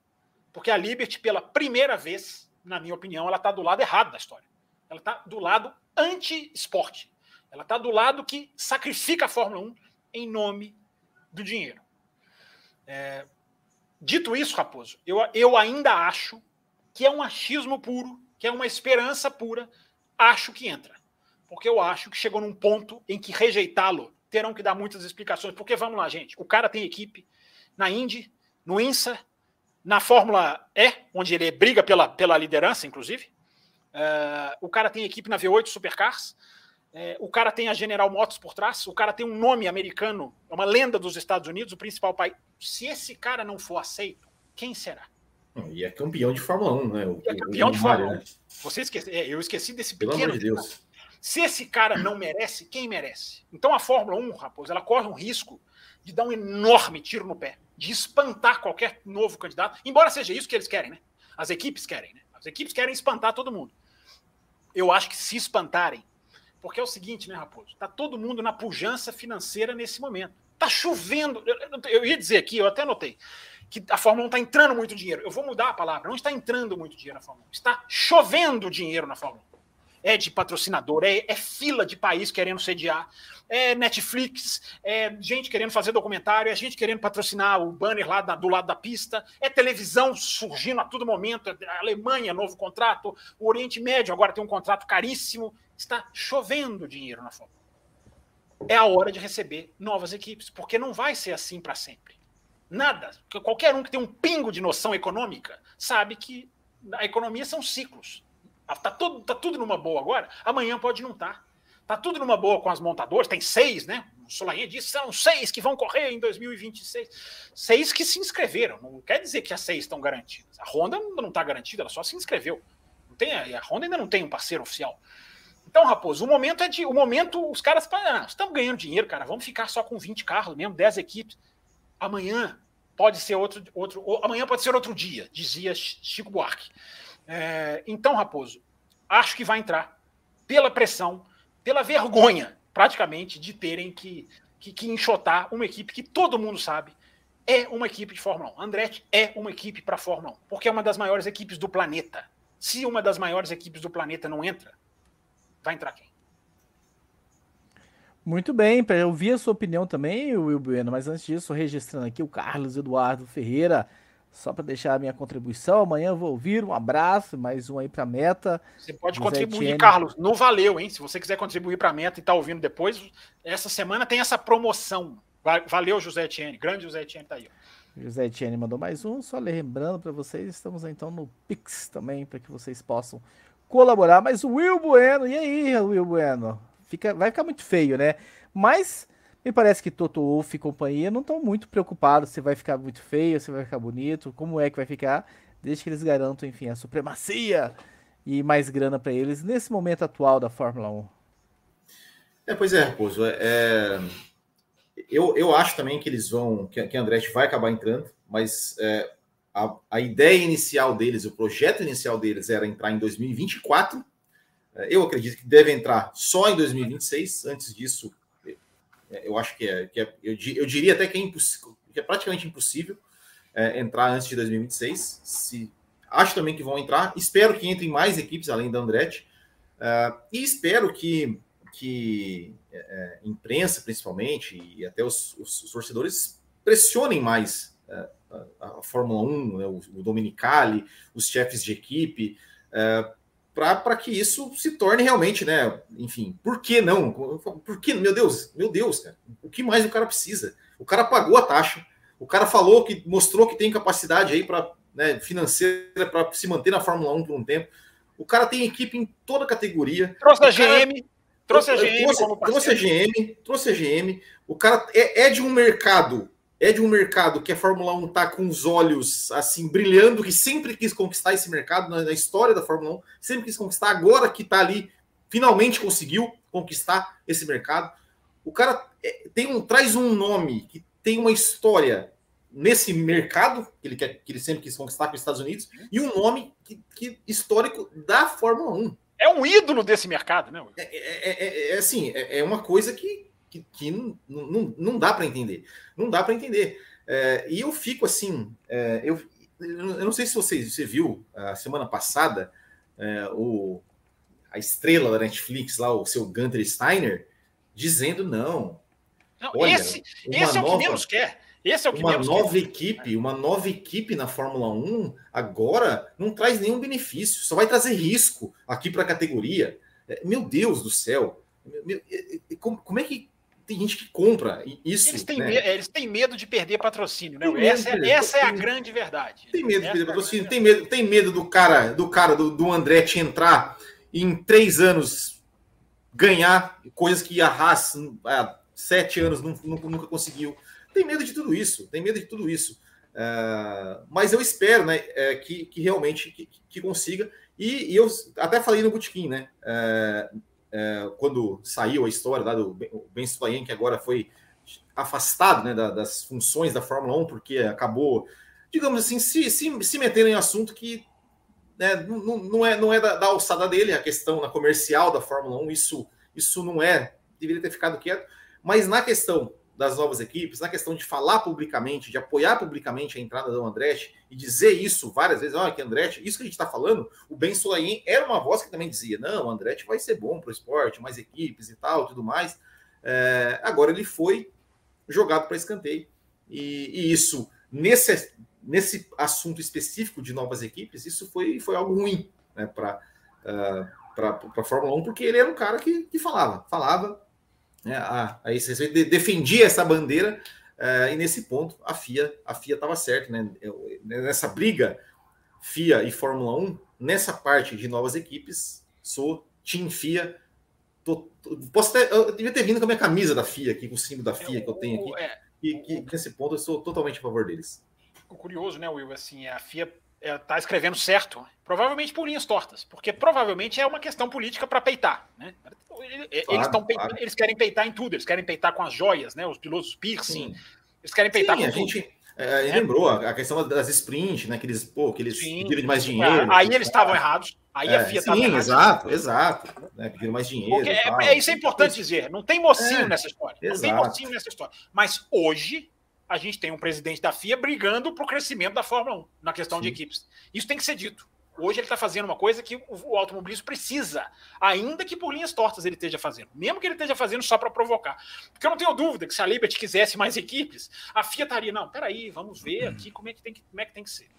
porque a Liberty, pela primeira vez, na minha opinião, ela está do lado errado da história. Ela está do lado anti-esporte. Ela está do lado que sacrifica a Fórmula 1 em nome do dinheiro. É... Dito isso, Raposo, eu, eu ainda acho que é um achismo puro, que é uma esperança pura. Acho que entra. Porque eu acho que chegou num ponto em que rejeitá-lo terão que dar muitas explicações. Porque vamos lá, gente. O cara tem equipe na Indy, no INSA, na Fórmula E, onde ele briga pela, pela liderança, inclusive, uh, o cara tem equipe na V8 Supercars, uh, o cara tem a General Motors por trás, o cara tem um nome americano, é uma lenda dos Estados Unidos, o principal país. Se esse cara não for aceito, quem será?
E é campeão de Fórmula 1, né? O,
é campeão o de Fórmula 1. Né? Você esquece, é, eu esqueci desse
Pelo
pequeno.
Amor de Deus.
Se esse cara não merece, quem merece? Então a Fórmula 1, Raposo, ela corre um risco de dar um enorme tiro no pé, de espantar qualquer novo candidato, embora seja isso que eles querem, né? As equipes querem, né? As equipes querem espantar todo mundo. Eu acho que se espantarem, porque é o seguinte, né, Raposo? Tá todo mundo na pujança financeira nesse momento. Tá chovendo. Eu, eu ia dizer aqui, eu até notei, que a Fórmula 1 está entrando muito dinheiro. Eu vou mudar a palavra. Não está entrando muito dinheiro na Fórmula 1. Está chovendo dinheiro na Fórmula 1 é de patrocinador, é, é, fila de país querendo sediar, é Netflix, é gente querendo fazer documentário, é gente querendo patrocinar o banner lá da, do lado da pista, é televisão surgindo a todo momento, é a Alemanha, novo contrato, o Oriente Médio agora tem um contrato caríssimo, está chovendo dinheiro na Fórmula. É a hora de receber novas equipes, porque não vai ser assim para sempre. Nada. Qualquer um que tem um pingo de noção econômica sabe que a economia são ciclos. Ah, tá tudo, tá tudo numa boa agora, amanhã pode não estar. Tá. tá tudo numa boa com as montadoras, tem seis, né? O Solarinha disse são seis que vão correr em 2026. Seis que se inscreveram. Não quer dizer que as seis estão garantidas. A Honda não está garantida, ela só se inscreveu. Não tem, a Honda ainda não tem um parceiro oficial. Então, Raposo, o momento é de. O momento, os caras ah, estão ganhando dinheiro, cara. Vamos ficar só com 20 carros mesmo, 10 equipes. Amanhã pode ser outro. outro amanhã pode ser outro dia, dizia Chico Buarque. É, então, Raposo, acho que vai entrar pela pressão, pela vergonha, praticamente, de terem que, que, que enxotar uma equipe que todo mundo sabe é uma equipe de Fórmula 1. Andretti é uma equipe para Fórmula 1, porque é uma das maiores equipes do planeta. Se uma das maiores equipes do planeta não entra, vai entrar quem?
Muito bem, para ouvir a sua opinião também, Will Bueno, mas antes disso, registrando aqui o Carlos Eduardo Ferreira, só para deixar a minha contribuição. Amanhã eu vou ouvir. Um abraço, mais um aí para a meta.
Você pode José contribuir, Etienne. Carlos. Não valeu, hein? Se você quiser contribuir para a meta e tá ouvindo depois, essa semana tem essa promoção. Valeu, José Etienne. Grande José Etienne tá aí.
José Etienne mandou mais um. Só lembrando para vocês, estamos então no Pix também, para que vocês possam colaborar. Mas o Will Bueno, e aí, Will Bueno? Fica, vai ficar muito feio, né? Mas Me parece que Toto Wolff e companhia não estão muito preocupados se vai ficar muito feio, se vai ficar bonito, como é que vai ficar, desde que eles garantam, enfim, a supremacia e mais grana para eles nesse momento atual da Fórmula 1.
É, pois é, Raposo. É, é, eu, eu acho também que eles vão, que, que Andretti vai acabar entrando, mas é, a, a ideia inicial deles, o projeto inicial deles era entrar em 2024. É, eu acredito que deve entrar só em 2026. Antes disso, eu acho que é, que é eu, eu, diria até que é, que é praticamente impossível é, entrar antes de 2026. Se, acho também que vão entrar. Espero que entrem mais equipes além da Andretti. Uh, e espero que, que é, imprensa, principalmente, e até os, os, os torcedores pressionem mais a, a, Fórmula 1, né, o, o Dominicali, os chefes de equipe, uh, para que isso se torne realmente, né? Enfim, por que não? Por que, meu Deus, meu Deus, cara, o que mais o cara precisa? O cara pagou a taxa, o cara falou que mostrou que tem capacidade aí para né, financeira para se manter na Fórmula 1 por um tempo. O cara tem equipe em toda categoria.
Trouxe
a
GM, trouxe a GM,
trouxe, trouxe a GM, trouxe a GM. O cara é, é de um mercado é de um mercado que a Fórmula 1 está com os olhos assim brilhando, que sempre quis conquistar esse mercado na, na história da Fórmula 1, sempre quis conquistar, agora que está ali, finalmente conseguiu conquistar esse mercado. O cara é, tem um, traz um nome que tem uma história nesse mercado que ele, quer, que ele sempre quis conquistar com os Estados Unidos, e um nome que, que histórico da Fórmula 1.
É um ídolo desse mercado, né?
É, é, é, é assim, é, uma coisa que, que, que não, não, não dá para entender. Não dá para entender. É, e eu fico assim, é, eu, eu não sei se você, você viu a semana passada é, o, a estrela da Netflix lá, o seu Gunter Steiner, dizendo não.
não olha, esse, esse é o que menos quer. Esse é o que
uma nova quer. equipe, uma nova equipe na Fórmula 1 agora não traz nenhum benefício, só vai trazer risco aqui para a categoria. É, meu Deus do céu, como, como é que tem gente que compra isso.
Eles têm, né? medo, eles têm medo de perder patrocínio, né? Essa, é, essa é a grande verdade.
Tem medo de perder é patrocínio, tem medo, tem medo do cara, do cara do, do Andretti entrar e em três anos ganhar coisas que a Haas há sete anos nunca, nunca conseguiu. Tem medo de tudo isso, tem medo de tudo isso. Uh, mas eu espero né, é, que, que realmente que, que consiga. E, e, eu até falei no Botequim, né? Uh, é, quando saiu a história lá do Ben Sulayem, que agora foi afastado né, da, das funções da Fórmula 1, porque acabou, digamos assim, se, se, se metendo em assunto que né, não, não, é, não é da, da, alçada dele, a questão na comercial da Fórmula 1, isso, isso não é, deveria ter ficado quieto, mas na questão das novas equipes, na questão de falar publicamente, de apoiar publicamente a entrada do Andretti e dizer isso várias vezes, olha que Andretti, isso que a gente está falando, o Ben Solaim era uma voz que também dizia, não, o Andretti vai ser bom para o esporte, mais equipes e tal, tudo mais. É, agora ele foi jogado para escanteio e, e, isso nesse nesse assunto específico de novas equipes, isso foi, foi algo ruim né, para uh, para a Fórmula 1, porque ele era um cara que, que falava, falava, né, a, a ICC defendia essa bandeira uh, e nesse ponto a FIA a FIA estava certa, né? Eu, nessa briga FIA e Fórmula 1, nessa parte de novas equipes, sou Team FIA. Tô, tô, posso ter, eu devia ter vindo com a minha camisa da FIA aqui, com o símbolo da FIA que eu tenho aqui. É, e que, nesse ponto eu sou totalmente a favor deles.
O curioso, né, Will? Assim, a FIA está é, escrevendo certo, provavelmente por linhas tortas, porque provavelmente é uma questão política para peitar. Né? Eles, claro, claro. eles querem peitar em tudo, eles querem peitar com as joias, né? os pilotos piercing, Sim. eles querem peitar Sim, com
a
tudo.
Gente, é, é, lembrou a questão das sprint, né? Que eles, pô, que eles sim, pediram mais dinheiro.
Aí eles estavam errados. Aí é, a FIA estava
Sim, exato, exato. Né, pediram mais dinheiro.
É, é, isso é importante dizer. Não tem mocinho é, nessa história. Não exato. tem mocinho nessa história. Mas hoje a gente tem um presidente da FIA brigando para o crescimento da Fórmula 1 na questão Sim. de equipes. Isso tem que ser dito. Hoje ele está fazendo uma coisa que o, automobilismo precisa, ainda que por linhas tortas ele esteja fazendo, mesmo que ele esteja fazendo só para provocar. Porque eu não tenho dúvida que se a Liberty quisesse mais equipes, a FIA estaria, não, peraí, vamos ver aqui como é que tem que, como é que, tem que ser.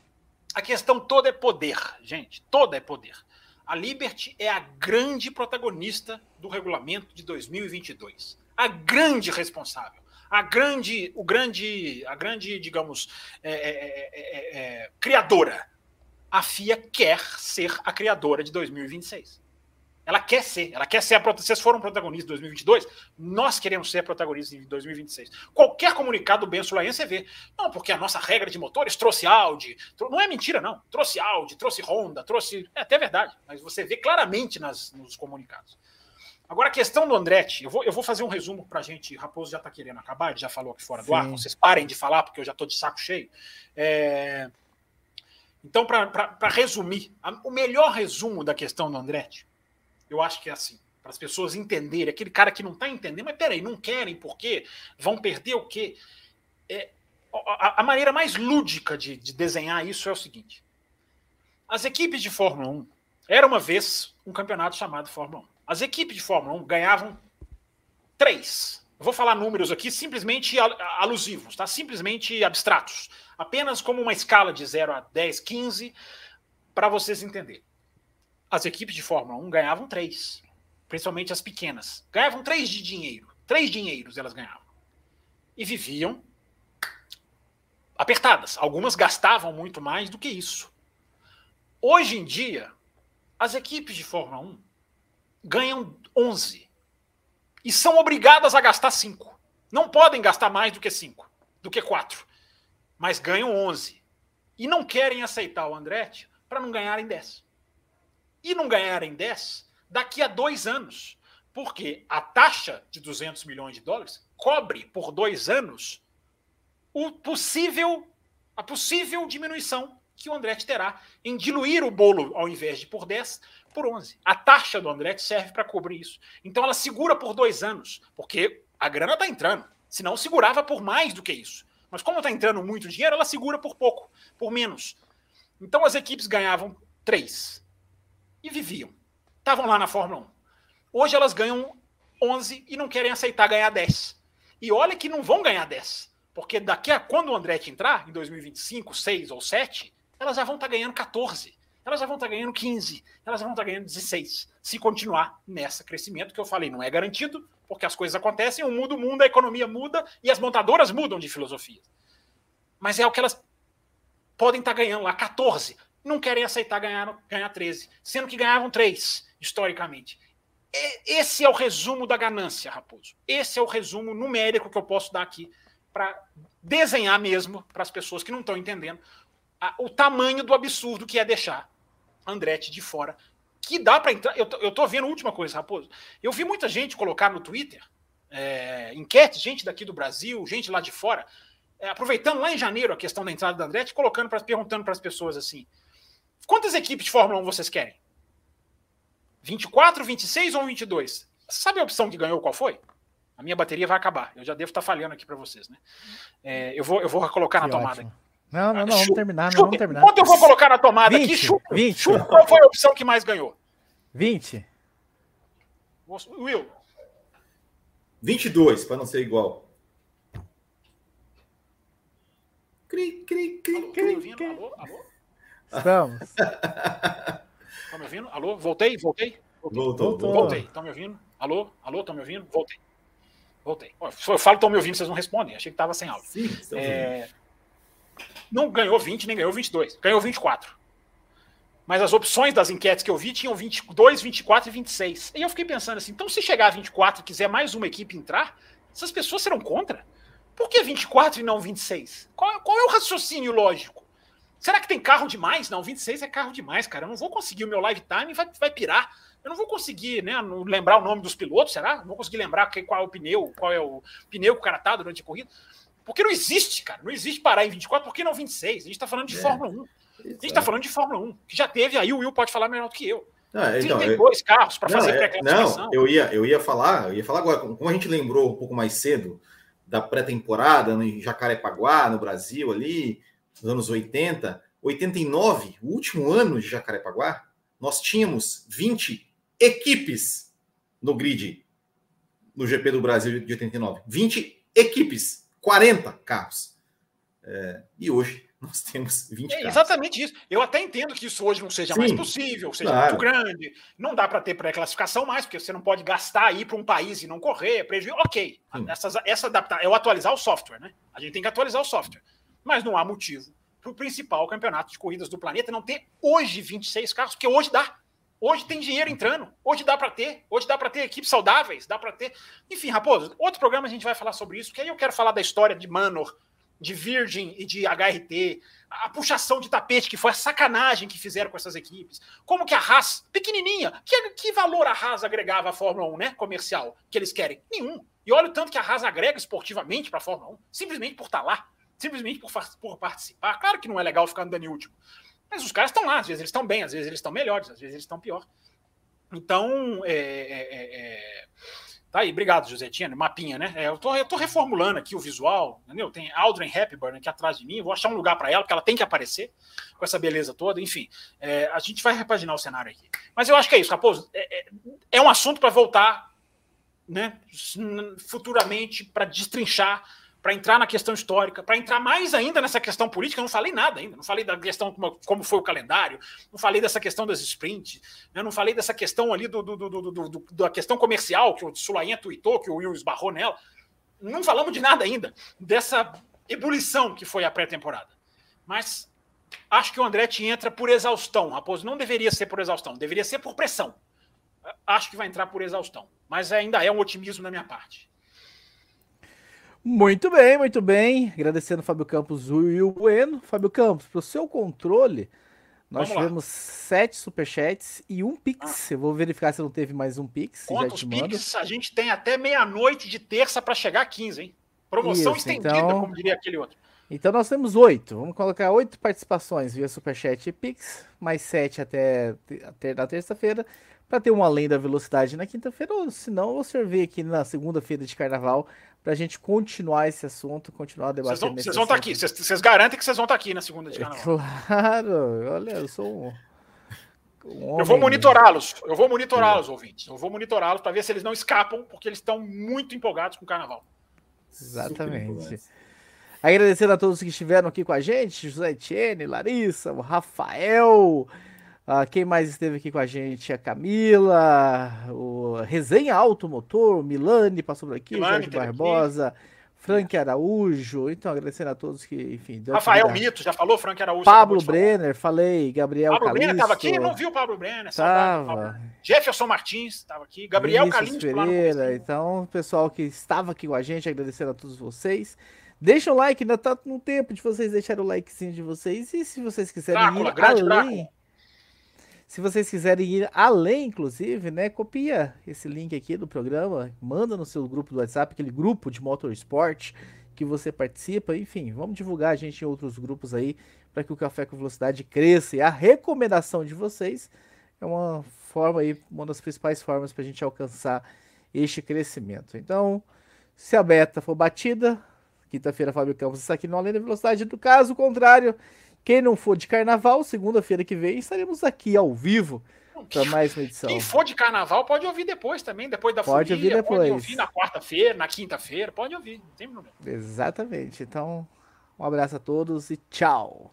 A questão toda é poder, gente, toda é poder. A Liberty é a grande protagonista do regulamento de 2022, a grande responsável a grande, o grande, a grande, digamos, é, é, é, criadora. A FIA quer ser a criadora de 2026. Ela quer ser, ela quer ser a protagonista. Vocês foram protagonistas em 2022, nós queremos ser protagonistas em 2026. Qualquer comunicado do Ben Sulayen você vê. Não, porque a nossa regra de motores trouxe Audi. Não é mentira, não. Trouxe Audi, trouxe Honda, trouxe. É até verdade, mas você vê claramente nas, nos comunicados. Agora, a questão do Andretti, eu vou, eu vou fazer um resumo para a gente. Raposo já está querendo acabar, ele já falou aqui fora do Sim. ar. Vocês parem de falar, porque eu já estou de saco cheio. É... Então, para resumir, a, o melhor resumo da questão do Andretti eu acho que é assim, para as pessoas entenderem, aquele cara que não está entendendo, mas peraí, não querem por quê? Vão perder o quê? É, a, a, maneira mais lúdica de, de desenhar isso é o seguinte: as equipes de Fórmula 1 era uma vez um campeonato chamado Fórmula 1. As equipes de Fórmula 1 ganhavam três. Eu vou falar números aqui simplesmente alusivos, tá? simplesmente abstratos. Apenas como uma escala de 0 a 10, 15, para vocês entenderem as equipes de Fórmula 1 ganhavam três, principalmente as pequenas. Ganhavam três de dinheiro. Três dinheiros elas ganhavam. E viviam apertadas. Algumas gastavam muito mais do que isso. Hoje em dia, as equipes de Fórmula 1 ganham 11 e são obrigadas a gastar 5. Não podem gastar mais do que 5, do que 4, mas ganham 11. E não querem aceitar o Andretti para não ganharem 10 e não ganharem 10 daqui a dois anos. Porque a taxa de 200 milhões de dólares cobre por dois anos o possível, a possível diminuição que o Andretti terá em diluir o bolo, ao invés de por 10, por 11. A taxa do Andretti serve para cobrir isso. Então ela segura por dois anos, porque a grana está entrando. Senão segurava por mais do que isso. Mas como está entrando muito dinheiro, ela segura por pouco, por menos. Então as equipes ganhavam três e viviam. Estavam lá na Fórmula 1. Hoje elas ganham 11 e não querem aceitar ganhar 10. E olha que não vão ganhar 10. Porque daqui a quando o Andretti entrar, em 2025, 6 ou 7, elas já vão estar tá ganhando 14. Elas já vão estar ganhando 15. Elas já vão estar ganhando 16. Se continuar nessa crescimento que eu falei, não é garantido, porque as coisas acontecem, o mundo muda, a economia muda e as montadoras mudam de filosofia. Mas é o que elas podem estar ganhando lá, 14 não querem aceitar ganhar, ganhar 13, sendo que ganhavam 3, historicamente. Esse é o resumo da ganância, Raposo. Esse é o resumo numérico que eu posso dar aqui para desenhar mesmo para as pessoas que não estão entendendo a, o tamanho do absurdo que é deixar Andretti de fora. Que dá para entrar. Eu, eu tô vendo a última coisa, Raposo. Eu vi muita gente colocar no Twitter é, enquetes, gente daqui do Brasil, gente lá de fora, é, aproveitando lá em janeiro a questão da entrada do Andretti, colocando pra, perguntando para as pessoas assim: Quantas equipes de Fórmula 1 vocês querem? 24, 26 ou 22? Sabe a opção que ganhou qual foi? A minha bateria vai acabar. Eu já devo estar falhando aqui para vocês, né? É, eu, vou, eu vou colocar na tomada. Aqui.
Não, não, não, vamos terminar, não, vamos terminar.
Quanto eu vou colocar na tomada 20, aqui? Chupa,
20.
Chupa, qual foi a opção que mais ganhou?
20.
Will.
22, para não ser igual. Cri, cri, cri, alô, cri, cri. Alô, alô?
Estamos.
Estão me ouvindo? Alô? Voltei? Voltei?
Voltou.
Voltei. Estão me ouvindo? Alô? Alô? Estão me ouvindo? Voltei. Voltei. Eu falo estão me ouvindo, vocês não respondem. Achei que estava sem áudio.
Sim,
é... Não ganhou 20, nem ganhou 22. Ganhou 24. Mas as opções das enquetes que eu vi tinham 22, 24 e 26. E eu fiquei pensando assim, então se chegar a 24 e quiser mais uma equipe entrar, essas pessoas serão contra? Por que 24 e não 26? Qual, qual é o raciocínio lógico? Será que tem carro demais? Não, 26 é carro demais, cara. Eu não vou conseguir o meu live time, vai, vai pirar. Eu não vou conseguir, né, lembrar o nome dos pilotos, será? Não vou conseguir lembrar qual é o pneu, qual é o pneu que o cara tá durante a corrida. Porque não existe, cara. Não existe parar em 24, por que não 26? A gente tá falando de é, Fórmula 1. A gente tá falando de Fórmula 1, que já teve, aí o Will pode falar melhor do que eu.
Ah, então,
32 eu... carros para fazer
é, pré-classificação. Não, eu ia, eu ia falar, eu ia falar agora, como a gente lembrou um pouco mais cedo da pré-temporada em Jacarepaguá, no Brasil ali, nos anos 80, 89, o último ano de Jacarepaguá, nós tínhamos 20 equipes no grid no GP do Brasil de 89. 20 equipes, 40 carros. É, e hoje nós temos 20 é, carros.
Exatamente isso. Eu até entendo que isso hoje não seja Sim, mais possível, seja claro. muito grande. Não dá para ter pré-classificação mais, porque você não pode gastar aí para um país e não correr, prejuízo. Ok, Essas, essa adaptar é o atualizar o software, né? A gente tem que atualizar o software. Mas não há motivo para o principal campeonato de corridas do planeta não ter hoje 26 carros, porque hoje dá. Hoje tem dinheiro entrando. Hoje dá para ter. Hoje dá para ter equipes saudáveis. Dá para ter. Enfim, Raposo, outro programa a gente vai falar sobre isso. Que aí eu quero falar da história de Manor, de Virgin e de HRT. A puxação de tapete, que foi a sacanagem que fizeram com essas equipes. Como que a Haas, pequenininha, que, que valor a Haas agregava à Fórmula 1, né? Comercial, que eles querem? Nenhum. E olha o tanto que a Haas agrega esportivamente para a Fórmula 1, simplesmente por estar tá lá, simplesmente por, por participar. Claro que não é legal ficar andando em último. Mas os caras estão lá, às vezes eles estão bem, às vezes eles estão melhores, às vezes eles estão pior. Então, é, é, é, é tá aí, obrigado, José Tinha, mapinha, né? É, eu, tô, eu tô reformulando aqui o visual, entendeu? Tem Aldrin Hepburn aqui atrás de mim, vou achar um lugar para ela, porque ela tem que aparecer com essa beleza toda, enfim. É, a gente vai repaginar o cenário aqui. Mas eu acho que é isso, Raposo. É, é um assunto para voltar né, futuramente, para destrinchar para entrar na questão histórica, para entrar mais ainda nessa questão política, eu não falei nada ainda, não falei da questão como, como foi o calendário, não falei dessa questão das sprints, né, não falei dessa questão ali do, do, do, da questão comercial que o Sulainha tweetou, que o Will esbarrou nela. Não falamos de nada ainda, dessa ebulição que foi a pré-temporada. Mas acho que o Andretti entra por exaustão, Raposo. Não deveria ser por exaustão, deveria ser por pressão. Acho que vai entrar por exaustão, mas ainda é um otimismo da minha parte.
Muito bem, muito bem. Agradecendo Fábio Campos e o Bueno. Fábio Campos, para o seu controle, nós Vamos tivemos lá. sete superchats e um Pix. Ah. Eu vou verificar se não teve mais um Pix.
Quantos Pix? A gente tem até meia-noite de terça para chegar a 15, hein? Promoção Isso, estendida, então... como diria aquele outro.
Então nós temos oito. Vamos colocar oito participações via Superchat e Pix, mais sete até, até na terça-feira, para ter um além da velocidade na quinta-feira, ou se não, eu vou servir aqui na segunda-feira de carnaval para a gente continuar esse assunto, continuar debatendo.
Vocês vão estar tá aqui, vocês garantem que vocês vão estar tá aqui na segunda de carnaval.
Claro, olha, eu sou um.
um eu vou monitorá-los, eu vou monitorá-los, é. ouvintes. Eu vou monitorá-los para ver se eles não escapam, porque eles estão muito empolgados com o carnaval.
Exatamente. Agradecendo a todos que estiveram aqui com a gente, José Etienne, Larissa, o Rafael, Uh, quem mais esteve aqui com a gente? A Camila, o Resenha Automotor, o Milani passou por aqui, Milani, Jorge Barbosa, aqui. Frank Araújo. Então, agradecendo a todos que, enfim.
Rafael Mito, já falou? Frank Araújo.
Pablo Brenner, falei. Gabriel
Pablo Calisto. Brenner estava aqui? Não viu o Pablo Brenner? Tava. Jefferson Martins estava aqui. Gabriel Vinícius
Pereira. Então, pessoal que estava aqui com a gente, agradecendo a todos vocês. Deixa o like, ainda tá no tempo de vocês deixarem o likezinho de vocês. E se vocês quiserem Drácula, ir além... Drácula. Se vocês quiserem ir além, inclusive, né, copia esse link aqui do programa, manda no seu grupo do WhatsApp, aquele grupo de motorsport que você participa, enfim, vamos divulgar a gente em outros grupos aí para que o Café com Velocidade cresça. E a recomendação de vocês é uma forma aí, uma das principais formas para a gente alcançar este crescimento. Então, se a beta for batida, quinta-feira Fábio Campos está aqui no Além da Velocidade, do caso contrário, quem não for de carnaval, segunda-feira que vem, estaremos aqui ao vivo para mais uma edição.
Quem for de carnaval pode ouvir depois também, depois da
pode folia, ouvir depois. pode
ouvir na quarta-feira, na quinta-feira, pode ouvir, não tem problema.
Exatamente. Então, um abraço a todos e tchau.